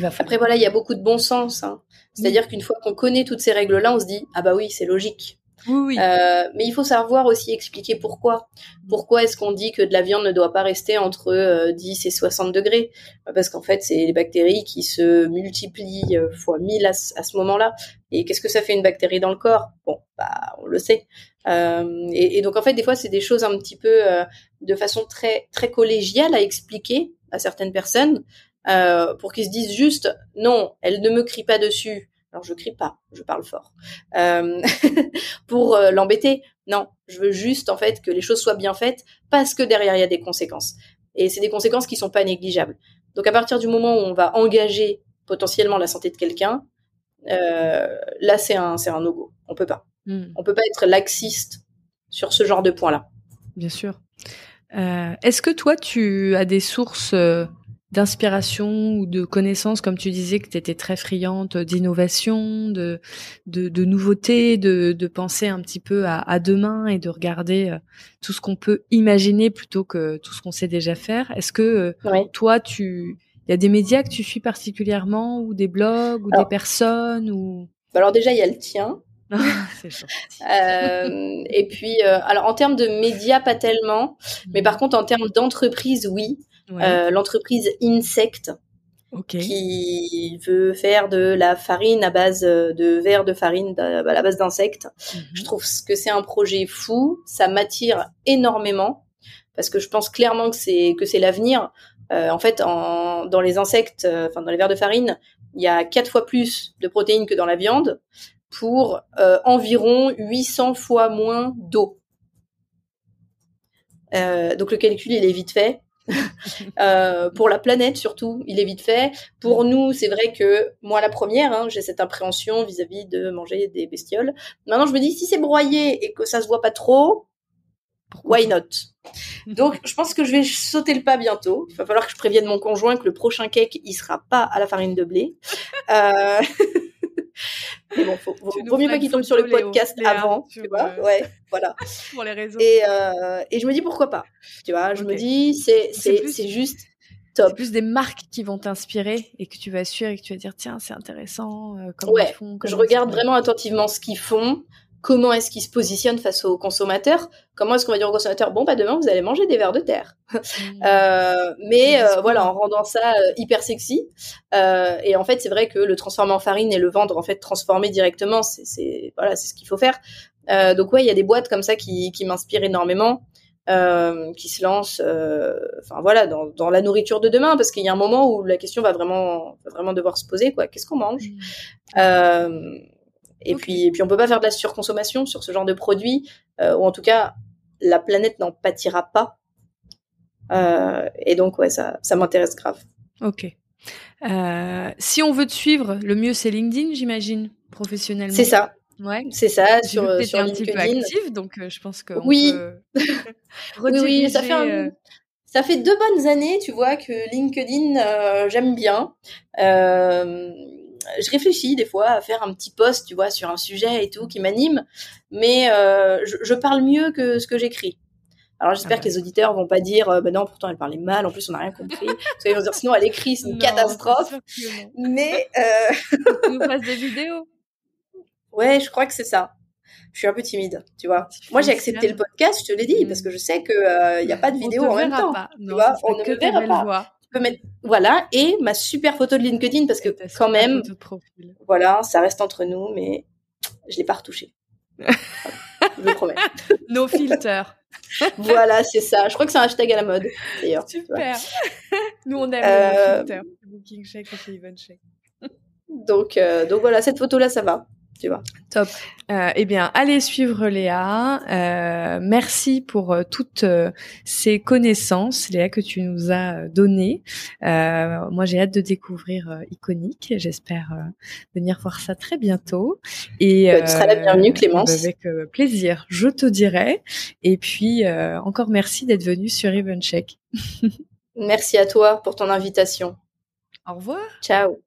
après, voilà, il y a beaucoup de bon sens. Hein. C'est-à-dire qu'une fois qu'on connaît toutes ces règles-là, on se dit ah bah oui, c'est logique.
Oui,
euh, mais il faut savoir aussi expliquer pourquoi. Pourquoi est-ce qu'on dit que de la viande ne doit pas rester entre 10 euh, et 60 degrés? Parce qu'en fait, c'est les bactéries qui se multiplient euh, fois 1000 à, ce moment-là. Et qu'est-ce que ça fait une bactérie dans le corps? Bon, bah, on le sait. Et, et, donc, en fait, des fois, c'est des choses un petit peu de façon très, très collégiale à expliquer à certaines personnes. Euh, pour qu'ils se disent juste non, elle ne me crie pas dessus. Alors je crie pas, je parle fort. Euh, [LAUGHS] pour euh, l'embêter, non, je veux juste en fait que les choses soient bien faites parce que derrière il y a des conséquences. Et c'est des conséquences qui sont pas négligeables. Donc à partir du moment où on va engager potentiellement la santé de quelqu'un, là c'est un c'est un no-go. On peut pas. Hmm. On peut pas être laxiste sur ce genre de point-là.
Bien sûr. Est-ce que toi, tu as des sources d'inspiration ou de connaissances, comme tu disais que tu étais très friande d'innovation, de, de, de nouveautés, de, de penser un petit peu à, à demain et de regarder euh, tout ce qu'on peut imaginer plutôt que tout ce qu'on sait déjà faire. Est-ce que euh, toi, tu, il y a des médias que tu suis particulièrement ou des blogs ou des personnes ou
bah alors déjà il y a le tien. euh, et puis, euh, alors en termes de médias, pas tellement, mais par contre en termes d'entreprise, oui. Euh, l'entreprise Insect, qui veut faire de la farine à base de verre de farine à la base d'insectes. Mhm. Je trouve que c'est un projet fou, ça m'attire énormément parce que je pense clairement que c'est que c'est l'avenir. Euh, en fait, en, dans les insectes, euh, enfin dans les verres de farine, il y a quatre fois plus de protéines que dans la viande pour euh, environ 800 fois moins d'eau. donc le calcul il est vite fait. [LAUGHS] euh, pour la planète surtout, il est vite fait. Pour nous, c'est vrai que moi la première, hein, j'ai cette appréhension vis-à-vis de manger des bestioles. Maintenant, je me dis si c'est broyé et que ça se voit pas trop, why not? Donc, je pense que je vais sauter le pas bientôt. Il va falloir que je prévienne mon conjoint que le prochain cake, il sera pas à la farine de blé. Euh... [LAUGHS] [LAUGHS] Mais bon, faut, vaut mieux pas qu'il tombe sur le podcast avant, tu vois. Euh, ouais, voilà. [LAUGHS]
Pour les réseaux.
Et, euh, et je me dis pourquoi pas. Tu vois, je me dis c'est c'est c'est juste top.
C'est plus des marques qui vont t'inspirer et que tu vas suivre et que tu vas dire tiens c'est intéressant. Euh, comment ouais, ils font,
je regarde vraiment attentivement ce qu'ils font comment est-ce qu'ils se positionnent face aux consommateurs? Comment est-ce qu'on va dire aux consommateurs bon bah demain vous allez manger des vers de terre mmh. [LAUGHS] euh, Mais euh, voilà en rendant ça euh, hyper sexy. Et en fait c'est vrai que le transformer en farine et le vendre en fait transformé directement c'est voilà c'est ce qu'il faut faire. Donc ouais il y a des boîtes comme ça qui, qui m'inspirent énormément. qui se lancent, enfin voilà, dans, dans, la nourriture de demain, parce qu'il y a un moment où la question va vraiment, va vraiment devoir se poser, quoi. Qu'est-ce qu'on mange? Et puis, et puis on peut pas faire de la surconsommation sur ce genre de produit, euh, ou en tout cas, la planète n'en pâtira pas. Euh, et donc, ouais, ça, ça m'intéresse grave.
Ok. Euh, si on veut te suivre, le mieux c'est LinkedIn, j'imagine, professionnellement.
C'est ça.
Ouais.
C'est ça, sur, sur
un
LinkedIn.
petit peu active, donc je pense que.
Oui. Peut [LAUGHS] oui, oui, ça fait un... Ça fait deux bonnes années, tu vois, que LinkedIn, euh, j'aime bien. Euh, je réfléchis des fois à faire un petit post, tu vois, sur un sujet et tout qui m'anime, mais euh, je, je, parle mieux que ce que j'écris. Alors j'espère ah que les auditeurs vont pas dire, euh, bah non, pourtant elle parlait mal, en plus on n'a rien compris. [LAUGHS] Parce qu'ils vont dire, sinon elle écrit, c'est une catastrophe. Mais [LAUGHS]
euh... tu nous des vidéos. [LAUGHS]
Ouais, je crois que c'est ça. Je suis un peu timide, tu vois. Moi, j'ai accepté le podcast, je te l'ai dit, parce que je sais que il euh, n'y a pas de vidéo en même temps.
Pas. tu vois, on ne me verra pas. Voix
peux mettre voilà et ma super photo de LinkedIn parce que quand même voilà ça reste entre nous mais je l'ai pas retouché je le promets. [LAUGHS]
Nos filters. [LAUGHS]
Voilà c'est ça. Je crois que c'est un hashtag à la mode d'ailleurs
super. [LAUGHS] Nous on aime euh... nos filters. Booking check et event check.
donc euh, donc voilà cette photo là ça va tu vois.
Top. Euh, eh bien, allez suivre Léa. Euh, merci pour euh, toutes ces connaissances, Léa, que tu nous as données. moi, j'ai hâte de découvrir Iconique. J'espère venir voir ça très bientôt.
Et bah, tu seras la bienvenue, Clémence.
Avec plaisir, je te dirai. Et puis, encore merci d'être venue sur Evencheck. [LAUGHS]
merci à toi pour ton invitation.
Au revoir.
Ciao.